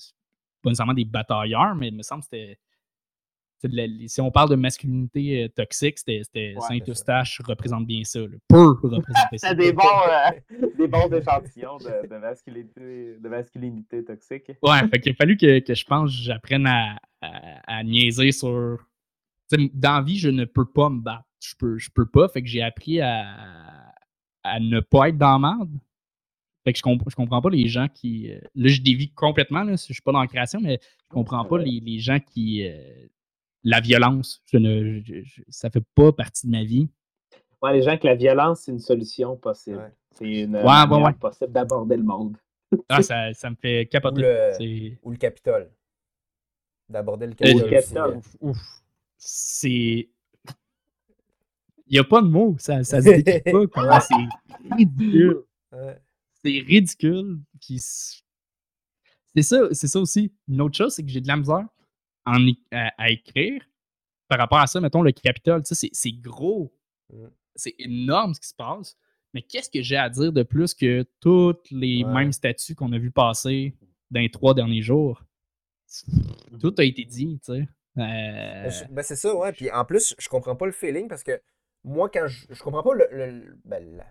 pas nécessairement des batailleurs, mais il me semble que c'était si on parle de masculinité euh, toxique, c'était Saint-Eustache représente bien ça. Peut représenter [laughs] ça. des bons, euh, des bons échantillons de, de, masculinité, de masculinité toxique. Ouais, fait qu'il a fallu que, que je pense j'apprenne à, à, niaiser sur. dans la vie, je ne peux pas me battre. Je peux, je peux pas. Fait que j'ai appris à, à ne pas être dans la merde. Fait que je, je comprends pas les gens qui. Euh, là, je dévie complètement. Là, je suis pas dans la création, mais je comprends pas les, les gens qui la violence. Je ne, ça fait pas partie de ma vie. Ouais, les gens que la violence, c'est une solution possible. C'est une ouais, possible d'aborder le monde. ah, ça, ça, me fait capoter. Ou le, Capitole. D'aborder le euh, Capitole. ouf, C'est. Il n'y a pas de mots, ça, ça se décrit pas. [laughs] Comment c'est ridicule. C'est ridicule. C'est ça, c'est ça aussi. Une autre chose, c'est que j'ai de la misère à, écrire par rapport à ça, mettons le Capitole, c'est gros. Mmh. C'est énorme ce qui se passe. Mais qu'est-ce que j'ai à dire de plus que toutes les mêmes statuts qu'on a vu passer dans les trois derniers jours? Mmh. Tout a été dit, tu sais. Euh ben, c'est ça, ouais. Puis en plus, je comprends pas le feeling parce que moi, quand je, je comprends pas le. ben,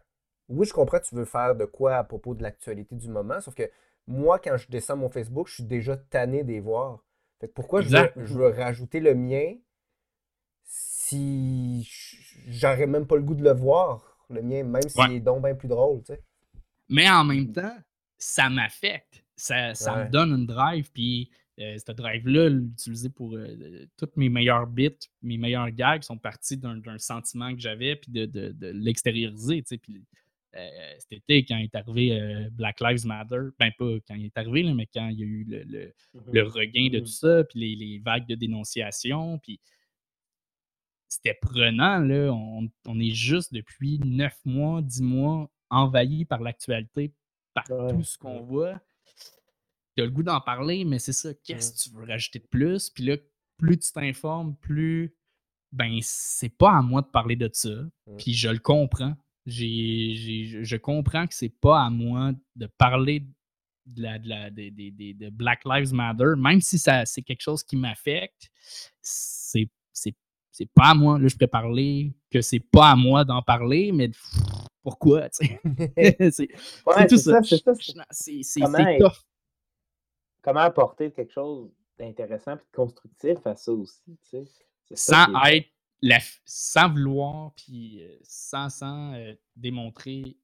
Oui, je comprends tu veux faire de quoi à propos de l'actualité du moment, sauf que moi, quand je descends mon Facebook, je suis déjà tanné des voir pourquoi je veux, rajouter le mien si j'aurais même pas le goût de le voir, le mien, même s'il est donc bien plus drôle, tu sais? Mais en même temps, ça m'affecte. Ça, ça me donne une drive, puis euh, cette drive-là, l'utiliser pour euh, toutes mes meilleurs bits, mes meilleurs gags sont partis d'un sentiment que j'avais, puis de, de, de l'extérioriser, tu sais. Puis cet été, quand est arrivé euh, Black Lives Matter, ben pas quand il est arrivé, mais quand il y a eu le, mmh regain de mmh tout ça, puis les, vagues de dénonciation, puis c'était prenant, là. On, est juste depuis neuf mois, dix mois envahi par l'actualité, par tout ce qu'on voit. Tu as le goût d'en parler, mais c'est ça, qu'est-ce que tu veux rajouter de plus? Puis là, plus tu t'informes, plus ben c'est pas à moi de parler de ça. Puis je le comprends je comprends que c'est pas à moi de parler de, la, de, Black Lives Matter, même si c'est quelque chose qui m'affecte, c'est, c'est, pas à moi. Là, je pourrais parler que c'est pas à moi d'en parler, mais pourquoi? [laughs] [laughs] c'est, tout ça. C'est, comment, apporter quelque chose d'intéressant et de constructif à ça aussi? Sans être sans vouloir, puis euh, sans, sans euh, démontrer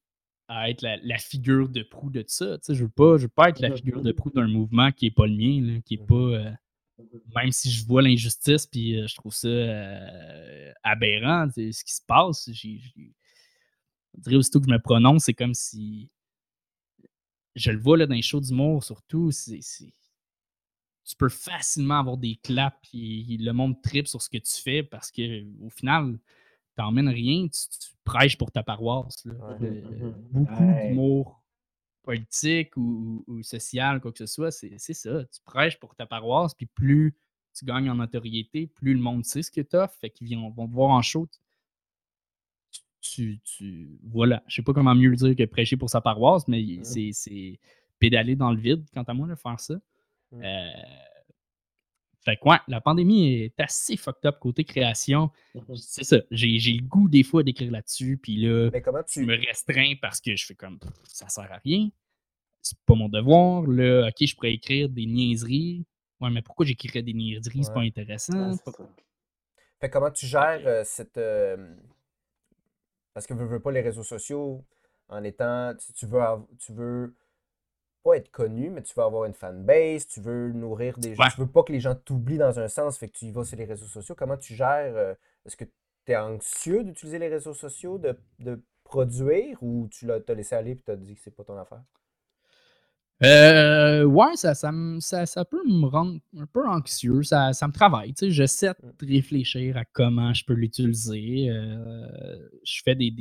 à être la, figure de proue de ça. je veux pas, je veux pas être la figure de proue d'un mouvement qui est pas le mien, qui est pas. Euh, même si je vois l'injustice, puis je trouve ça aberrant, ce qui se passe. J'ai, on dirait aussitôt que je me prononce, c'est comme si. Je le vois là, dans les shows d'humour, surtout. C'est, tu peux facilement avoir des claps et le monde tripe sur ce que tu fais parce que au final, tu n'emmènes rien, tu, prêches pour ta paroisse. Euh, beaucoup d'humour politique ou, social, quoi que ce soit, c'est ça. Tu prêches pour ta paroisse, puis plus tu gagnes en notoriété, plus le monde sait ce que tu as, fait qu'ils vont, te voir en show. Tu, tu, voilà, je sais pas comment mieux dire que prêcher pour sa paroisse, mais mmh. c'est pédaler dans le vide, quant à moi, de faire ça. Mmh. Euh, fait que ouais, la pandémie est assez fucked up côté création. Mmh c'est ça. J'ai, le goût des fois d'écrire là-dessus. Puis là, tu... me restreins parce que je fais comme ça sert à rien. C'est pas mon devoir. Là, ok, je pourrais écrire des niaiseries. Ouais, mais pourquoi j'écrirais des niaiseries? C'est pas intéressant. fait comment tu gères euh, cette. Euh, parce que je veux pas les réseaux sociaux en étant. Tu veux, tu veux pas être connu, mais tu veux avoir une fanbase, tu veux nourrir des gens, tu veux pas que les gens t'oublient dans un sens, fait que tu y vas sur les réseaux sociaux. Comment tu gères euh, Est-ce que tu es anxieux d'utiliser les réseaux sociaux, de, produire, ou tu l'as laissé aller et tu as dit que c'est pas ton affaire? Euh, ouais, ça, ça, ça, peut me rendre un peu anxieux. Ça, ça me travaille. J'essaie de mmh. réfléchir à comment je peux l'utiliser. Euh, je fais des,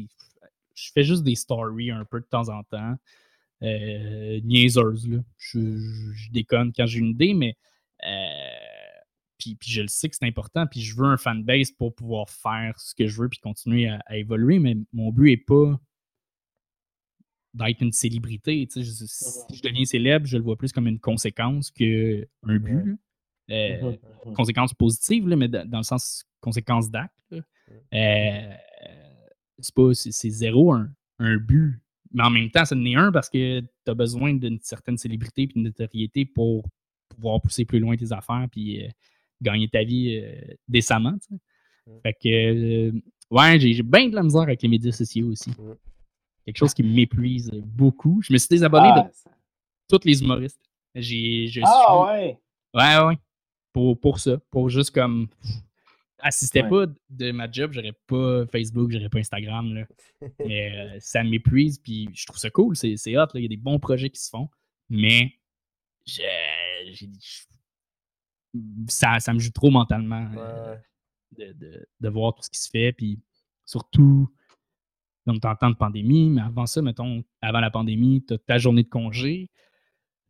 Je fais juste des stories un peu de temps en temps. Euh, niaiseuses. Là. Je, déconne quand j'ai une idée, mais euh, puis, je le sais que c'est important, puis je veux un fanbase pour pouvoir faire ce que je veux puis continuer à, à évoluer, mais mon but n'est pas d'être une célébrité. Si je deviens célèbre, je le vois plus comme une conséquence qu'un but. Euh, [laughs] conséquence positive, mais dans le sens conséquence d'acte. Euh, c'est pas c'est zéro un, but. Mais en même temps, ça n'est un parce que tu as besoin d'une certaine célébrité et une notoriété pour pouvoir pousser plus loin tes affaires puis euh, gagner ta vie décemment. Fait que ouais, j'ai bien de la misère avec les médias sociaux aussi quelque chose qui m'épuise beaucoup. Je me suis désabonné de ah, tous les humoristes. J'ai, ah ouais! Ouais, ouais. Pour, pour ça. Pour juste comme. Assistais pas de ma job, j'aurais pas Facebook, j'aurais pas Instagram. Là. [laughs] Mais euh, ça m'épuise, puis je trouve ça cool, c'est, hot, il y a des bons projets qui se font. Mais ça, ça me joue trop mentalement euh, de, de, de, voir tout ce qui se fait, puis surtout donc, tu en temps de pandémie, mais avant ça, mettons, avant la pandémie, tu as ta journée de congé.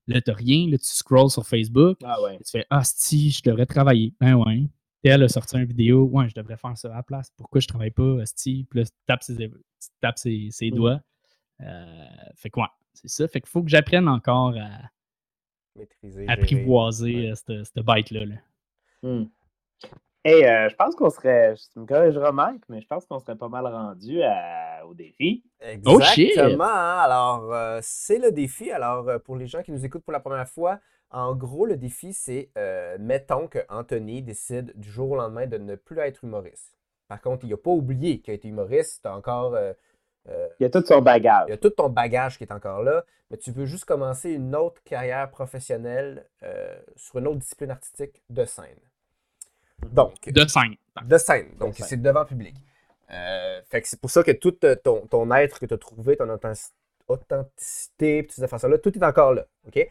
Là, tu rien. Là, tu scrolls sur Facebook. Ah ouais. Tu fais Ah, si, je devrais travailler. Ben ouais. Elle a sorti une vidéo. Ouais, je devrais faire ça à la place. Pourquoi je travaille pas, Asti? Puis là, tu tapes ses, ses, mm. doigts. Euh, fait quoi? c'est ça. Fait qu'il faut que j'apprenne encore à Maîtriser, apprivoiser euh, cette, cette bête-là. Là. Mm. Et euh, je pense qu'on serait, tu me corrigeras Mike, mais je pense qu'on serait pas mal rendu au défi. Oh, Exactement. Alors, euh, c'est le défi. Alors, euh, pour les gens qui nous écoutent pour la première fois, en gros, le défi, c'est, mettons que Anthony décide du jour au lendemain de ne plus être humoriste. Par contre, il n'a pas oublié qu'il a été humoriste. as encore... il y a tout son bagage. Il y a tout ton bagage qui est encore là, mais tu veux juste commencer une autre carrière professionnelle sur une autre discipline artistique de scène. Donc, de scène. De scène. Donc, c'est devant public. Euh, fait que c'est pour ça que tout euh, ton, ton être que tu as trouvé, ton authenticité, toutes ces affaires-là, tout est encore là. OK?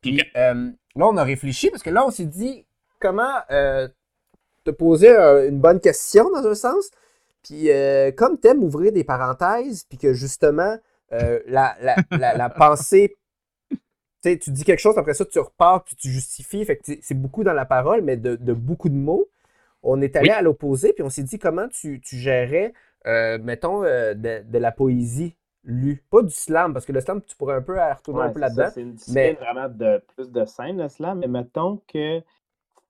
Puis euh, là, on a réfléchi parce que là, on s'est dit comment te poser une bonne question dans un sens. Puis comme tu aimes ouvrir des parenthèses, puis que justement, la, la, la, [laughs] pensée tu dis quelque chose, après ça, tu repars, puis tu justifies. Fait que c'est beaucoup dans la parole, mais de, beaucoup de mots. On est allé à l'opposé, puis on s'est dit comment tu, tu gérais, euh, mettons, euh, de, la poésie? Lue. Pas du slam, parce que le slam, tu pourrais un peu retourner un peu là-dedans. C'est une discipline vraiment de plus de scène, le slam, mais mettons que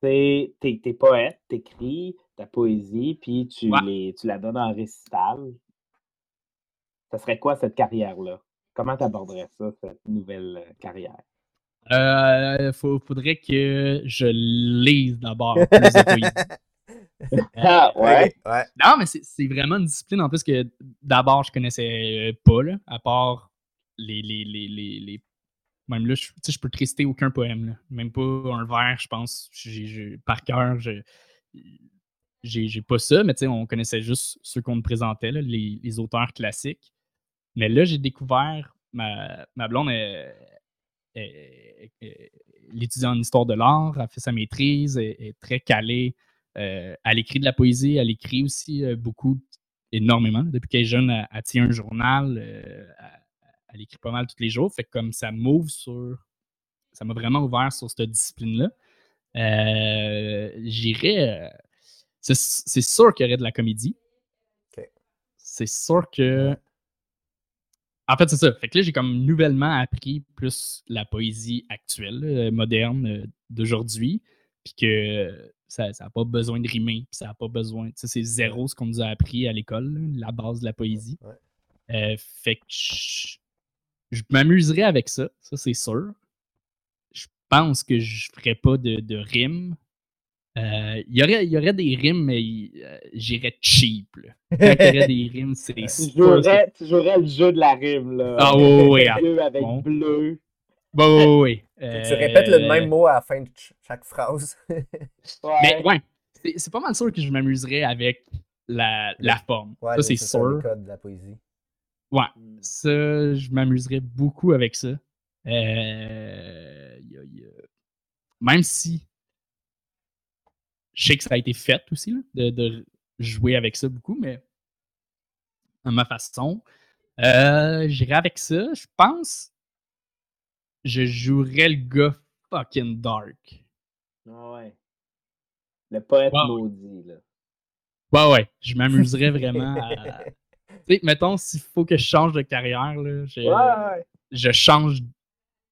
t'es es, poète, t'écris ta poésie, puis tu, les, tu la donnes en récital. Ça serait quoi cette carrière-là? Comment tu aborderais ça, cette nouvelle euh, carrière? Euh, faudrait que je lise d'abord plus de [laughs] ah, [laughs] ouais. Non, mais c'est vraiment une discipline en plus que d'abord je connaissais pas, là, à part les, les, les, les, Même là, je, je peux te réciter aucun poème, là. même pas un vers, je pense. par cœur, je j'ai pas ça, mais on connaissait juste ceux qu'on me présentait, là, les, les, auteurs classiques. Mais là, j'ai découvert, ma, ma blonde est, l'étudiant en histoire de l'art, a fait sa maîtrise, est, est très calée. Euh, elle écrit de la poésie, elle écrit aussi euh, beaucoup, énormément. Depuis qu'elle est jeune, elle, tient un journal, euh, elle, écrit pas mal tous les jours. Fait que comme ça m'ouvre sur. Ça m'a vraiment ouvert sur cette discipline-là. J'irais. c'est sûr qu'il y aurait de la comédie. C'est sûr que en fait, c'est ça. Fait que là, j'ai comme nouvellement appris plus la poésie actuelle, moderne d'aujourd'hui. Puis que ça n'a pas besoin de rimer. Ça n'a pas besoin. c'est zéro ce qu'on nous a appris à l'école, la base de la poésie. Euh, fait que je, m'amuserais avec ça, ça c'est sûr. Je pense que je ferais pas de, de rimes euh, il y, aurait, y aurait des rimes, mais euh, j'irais cheap. Là. Quand il y aurait des rimes, [laughs] c'est Tu jouerais, le jeu de la rime. Là. Ah oui, oui. [laughs] Bleu avec bleu. Bon, oui, Tu répètes le même mot à la fin de chaque phrase. [laughs] Mais ouais, c'est pas mal sûr que je m'amuserais avec la, la forme. ça, c'est sûr. de la poésie. Ouais, hmm. ça, je m'amuserais beaucoup avec ça. Euh, Même si je sais que ça a été fait aussi, de, jouer avec ça beaucoup, mais à ma façon. Euh, J'irai avec ça. Je pense je jouerais le gars fucking dark. Ouais. Le poète maudit, là. Ouais, ouais. Je m'amuserais vraiment à. [laughs] Tu sais, mettons, s'il faut que je change de carrière, là, je, ouais, je change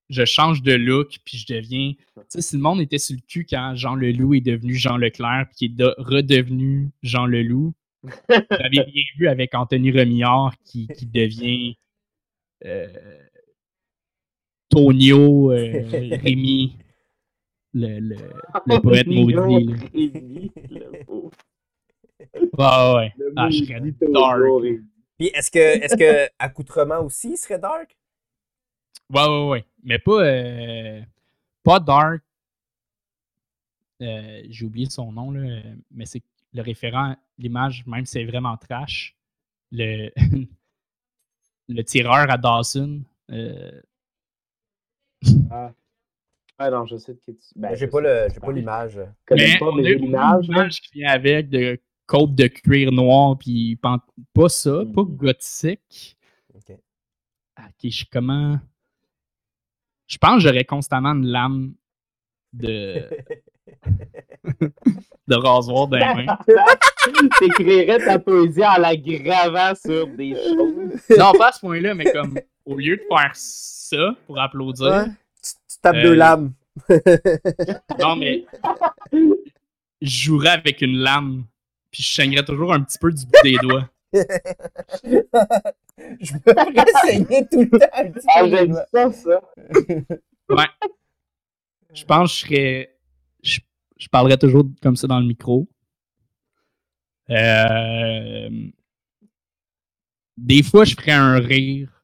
je change de look, puis je deviens. [laughs] Tu sais, si le monde était sur le cul quand Jean Leloup est devenu Jean Leclerc, puis qui est redevenu Jean Leloup, j'avais [laughs] bien vu avec Anthony Remillard qui, qui devient euh, Tonio euh, Rémi, le, le, le poète maudit. Ah ouais. Ah, je serais dark. Puis est-ce que, est-ce que accoutrement aussi serait dark? Ouais, ouais, ouais. Mais pas, euh, pas dark. Euh, j'ai oublié son nom, là, mais c'est le référent, l'image, même si c'est vraiment trash. Le, [laughs] le tireur à Dawson. Euh... Ah. ah. non, je sais que tu. Ben, j'ai pas, le, j'ai pas l'image. Mais on a l'image qui vient avec de côte de cuir noir, puis pas ça, pas mm. gothique. Ok. Ok, je comment? Je pense que j'aurais constamment une lame de. [laughs] de rasoir dans les mains. [laughs] T'écrirais ta poésie en la gravant sur des choses. Non, pas à ce point-là, mais comme au lieu de faire ça pour applaudir. tu, tapes deux euh, lames. [laughs] non, mais je jouerais avec une lame, puis je saignerais toujours un petit peu du bout des doigts. [laughs] je me saigner tout le temps. Ah, j'aime ça, ça. [laughs] ouais. Je pense que je serais. Je, je, parlerais toujours comme ça dans le micro. Euh, des fois, je ferais un rire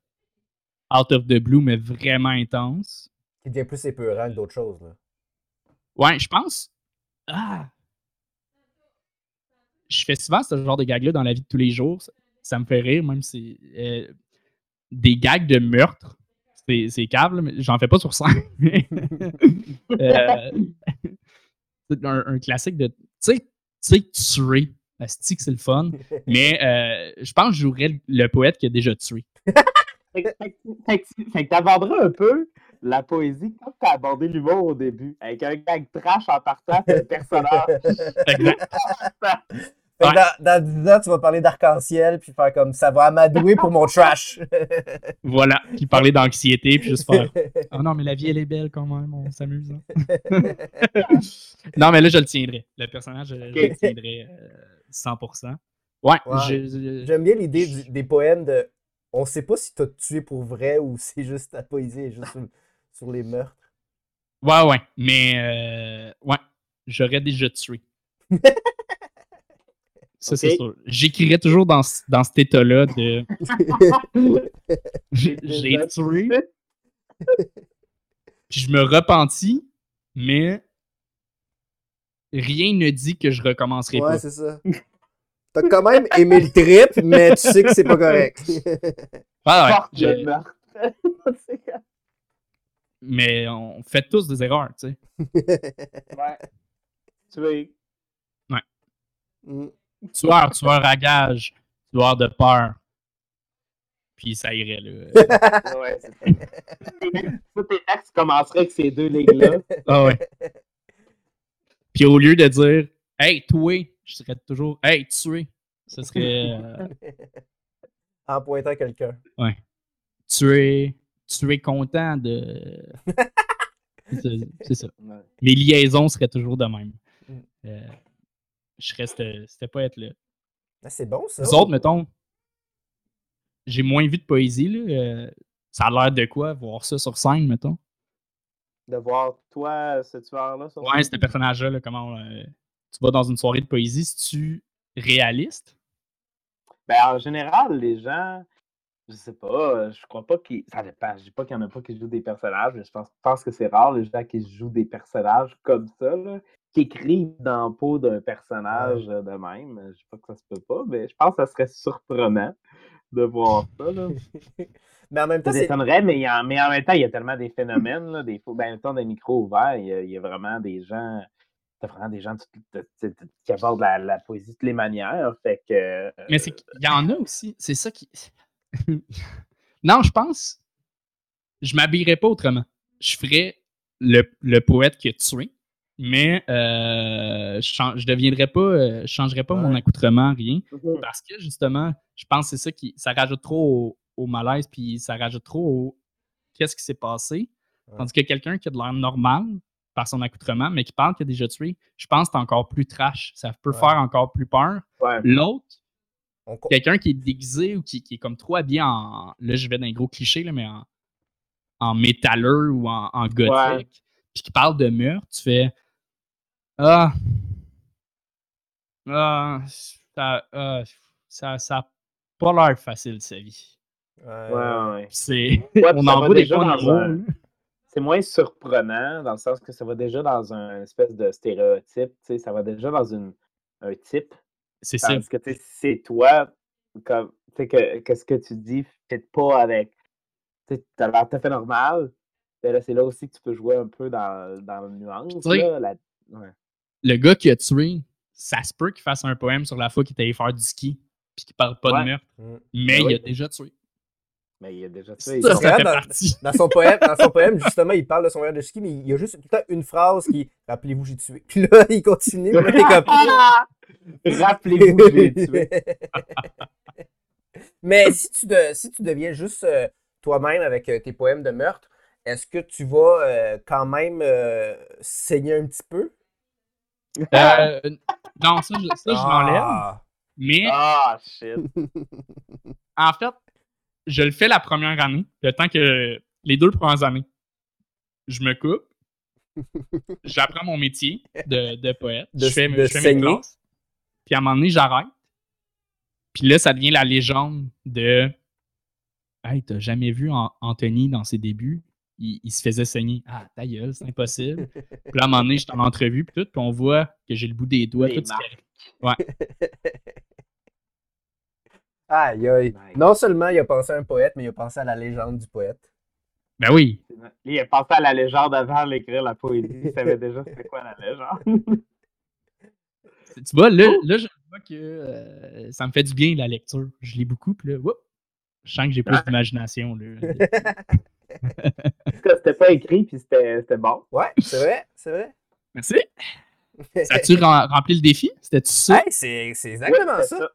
out of the blue, mais vraiment intense. Qui devient plus épeurant que d'autres choses. Là. Ouais, je pense. Ah! Je fais souvent ce genre de gag-là dans la vie de tous les jours. Ça, me fait rire, même si. Euh, des gags de meurtre. C'est câble, mais j'en fais pas sur scène. [laughs] euh, un, un, classique de. Tu sais, tuer. que c'est le fun. [laughs] Mais euh, je pense que je jouerais le poète qui a déjà tué. [laughs] Fait que t'aborderas un peu la poésie comme t'as abordé l'humour au début, avec un gag trash en partant le personnage. [laughs] [laughs] Dans, dans 10 ans, tu vas parler d'arc-en-ciel, puis faire comme ça va amadouer pour mon trash. [laughs] voilà, puis parler d'anxiété, puis juste faire Oh non, mais la vie, elle est belle quand même, on s'amuse. Hein. non, mais là, je le tiendrai. Le personnage, je, le tiendrai 100%. Euh, ouais, j'aime bien l'idée des poèmes de on sait pas si t'as tué pour vrai ou [laughs] c'est juste ta poésie juste sur, les meurtres. Ouais, ouais. Mais euh, ouais, j'aurais déjà tué. [laughs] Ça, c'est sûr. J'écrirais toujours dans, dans cet état-là de. [laughs] J'ai tué. Puis je me repentis, mais rien ne dit que je recommencerai pas. Ouais, c'est ça. T'as quand même aimé le trip, mais tu sais que c'est pas correct. [laughs] Ah ouais. [laughs] mais on fait tous des erreurs, tu sais. [laughs] ouais. Tu veux. Ouais. Mm. Tueur, tueur à gage, tueur de peur. Puis ça irait, là. ouais, c'est Tous tes textes commenceraient avec ces deux lignes-là. Ah ouais. Puis au lieu de dire Hey, toi, je dirais toujours Hey, tuer. Ce serait. Euh, [laughs] en pointant quelqu'un. Ouais. Tu es, tu es content de. [laughs] c'est ça. Mes liaisons seraient toujours de même. Mm. Euh, je reste. C'était pas être là. Ah, c'est bon, ça. Les autres, mettons, j'ai moins vu de poésie. Là. Euh, ça a l'air de quoi, voir ça sur scène, mettons? De voir toi, ce tueur-là sur Ouais, ce personnage-là, comment tu vas dans une soirée de poésie, si tu réaliste? Ben, en général, les gens, Je sais pas, je crois pas qu'il. Ça dépend. Je dis pas qu'il y en a pas qui jouent des personnages, mais je pense, pense que c'est rare les gens qui jouent des personnages comme ça, là, qui écrivent dans le peau d'un personnage de même. Je sais pas que ça se peut pas, mais je pense que ça serait surprenant de voir [laughs] ça. Là. mais en même temps, ça m'étonnerait, mais, en, mais en même temps, il y a tellement des phénomènes, là, des ben, temps des micros ouverts, il y, a, vraiment des gens. T'as vraiment des gens qui abordent la, la, poésie de toutes les manières. Fait que, mais c'est qu'il y en a aussi. C'est ça qui. [laughs] non, je pense. Je m'habillerais pas autrement. Je ferais le, poète qui a tué, mais euh, je, ne deviendrais pas, euh, je changerais pas mon accoutrement, rien. Mm-hmm. Parce que justement, je pense que c'est ça qui. Ça rajoute trop au, malaise, puis ça rajoute trop au qu'est-ce qui s'est passé. Tandis que quelqu'un qui a de l'air normal par son accoutrement, mais qui parle qu'il a déjà tué, je pense que c'est encore plus trash. Ça peut faire encore plus peur. L'autre, Quelqu'un qui est déguisé ou qui, est comme trop habillé en. Là, je vais dans un gros cliché, là, mais en, en métalleux ou en, en gothique, puis qui parle de meurtre, tu fais Ah. Ah. Ça, ah, ça, ça a pas l'air facile, sa vie. Ouais, ouais. C'est. on en voit des fois C'est moins surprenant dans le sens que ça va déjà dans un espèce de stéréotype, tu sais, ça va déjà dans une, un type c'est ça. Parce que c'est toi, comme, que, que ce que tu dis fait pas avec. Tu as l'air tout à fait normal. Mais là, c'est là aussi que tu peux jouer un peu dans, dans le nuance. Là, Le gars qui a tué, ça se peut qu'il fasse un poème sur la fois qu'il était allé faire du ski puis qu'il parle pas de meurtre. Mmh. Mais ben il a déjà tué. Mais il a déjà. Ça, ça dans, dans, son poème, dans son poème, justement, il parle de son voyage de ski, mais il y a juste une phrase qui Rappelez-vous, j'ai tué. Puis là, il continue. Là, comme... [laughs] Rappelez-vous, j'ai tué. [laughs] Mais si tu, de, si tu deviens juste euh, toi-même avec euh, tes poèmes de meurtre, est-ce que tu vas euh, quand même saigner un petit peu? non, ça, je, ça, je l'enlève. Ah. Mais. Ah, shit. en fait, je le fais la première année, le temps que. Les deux premières années. Je me coupe. [laughs] J'apprends mon métier de, de poète. je fais, je fais mes classes. Puis à un moment donné, j'arrête. Puis là, ça devient la légende de Hey, t'as jamais vu Anthony dans ses débuts? Il, se faisait saigner. Ah, ta gueule, c'est impossible. [laughs] puis là, à un moment donné, je suis en entrevue, puis tout, puis on voit que j'ai le bout des doigts. tout Ouais. [laughs] aïe, aïe. Non seulement il a pensé à un poète, mais il a pensé à la légende du poète. Ben oui. Il a pensé à la légende avant d'écrire la poésie. Il savait déjà [laughs] c'était quoi la légende. Tu vois, là, là je vois que euh, ça me fait du bien la lecture. Je lis beaucoup, puis là, je sens que j'ai plus d'imagination. [laughs] c'était pas écrit, puis c'était bon. Ouais, c'est vrai, c'est vrai. Merci. [laughs] Ça a-tu rempli le défi? C'était-tu ça? c'est exactement ça.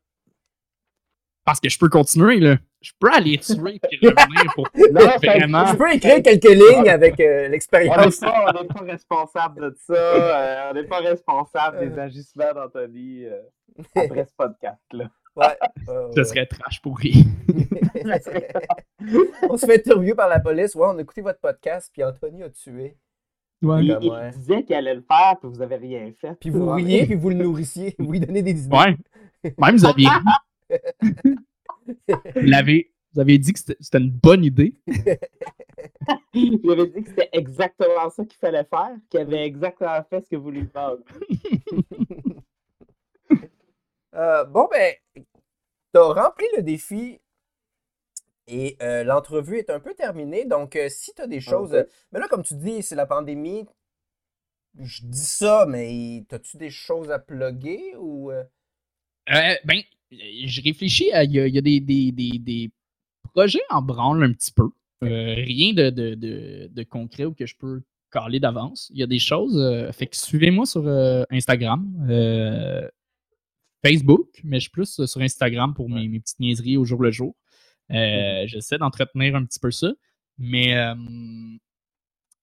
Parce que je peux continuer, là. Je peux aller tuer et revenir pour [laughs] vraiment. Je peux écrire quelques lignes avec euh, l'expérience. On n'est pas, responsable de ça. Euh, on n'est pas responsable des euh. agissements d'Anthony après ce podcast-là. [laughs] Ouais. Ce serait trash pourri. [laughs] on se fait interviewer par la police. Ouais, on a écouté votre podcast, puis Anthony a tué. Ouais. Il, il, disait qu'il allait le faire, puis vous n'avez rien fait. Puis vous riez, puis vous le nourrissiez. Vous lui donnez des idées. Ouais. Même vous aviez vous, avez, vous avez dit que c'était une bonne idée. vous avez dit que c'était exactement ça qu'il fallait faire, qu'il avait exactement fait ce que vous lui parlez. [laughs] Euh, bon, ben, tu as rempli le défi et euh, l'entrevue est un peu terminée. Donc, euh, si tu as des choses. Mais là, comme tu dis, c'est la pandémie. Je dis ça, mais as-tu des choses à plugger ou. ben, je réfléchis à. Il y a, des, projets en branle un petit peu. Euh, rien de, concret ou que je peux caler d'avance. Il y a des choses. Euh, fait que suivez-moi sur euh, Instagram. Facebook, mais je suis plus sur Instagram pour mes, mes, petites niaiseries au jour le jour. J'essaie d'entretenir un petit peu ça. Mais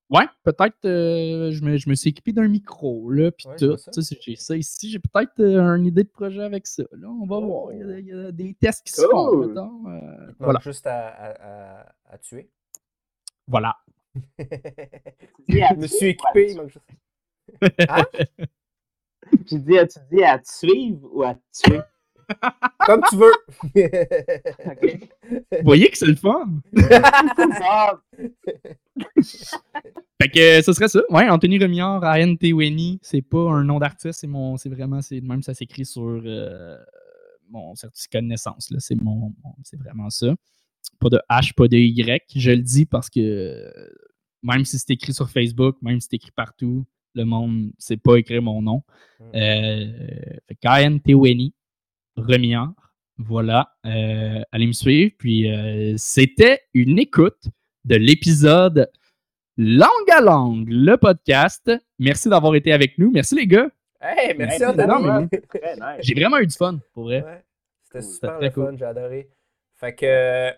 Ouais, peut-être euh, je, me, je, me, suis équipé d'un micro, là, puis tout. J'ai ça ici. J'ai peut-être euh, une idée de projet avec ça. Là, on va voir. Il y, a, des tests qui se font. Euh, voilà. juste à, à, à, tuer. Voilà. [laughs] je me suis équipé. Il manque juste... [laughs] Hein? tu dis, as-tu dit à te suivre ou à te tuer? Comme tu veux. [laughs] Vous voyez que c'est le fun. [laughs] fait que ce serait ça. Ouais, Anthony Remillard, ANT Winnie, c'est pas un nom d'artiste, c'est mon. C'est vraiment. C'est même ça s'écrit sur euh, mon certificat de naissance. C'est mon, c'est vraiment ça. Pas de H, pas de Y. Je le dis parce que même si c'est écrit sur Facebook, même si c'est écrit partout, le monde ne sait pas écrire mon nom. Hmm. Euh, Teweni, Remillard. Voilà. Euh, allez me suivre. Puis euh, c'était une écoute de l'épisode Langue à langue, le podcast. Merci d'avoir été avec nous. Merci les gars. Hey, merci J'ai vraiment eu du fun, pour vrai. C'était super le fun, j'ai adoré. Fait que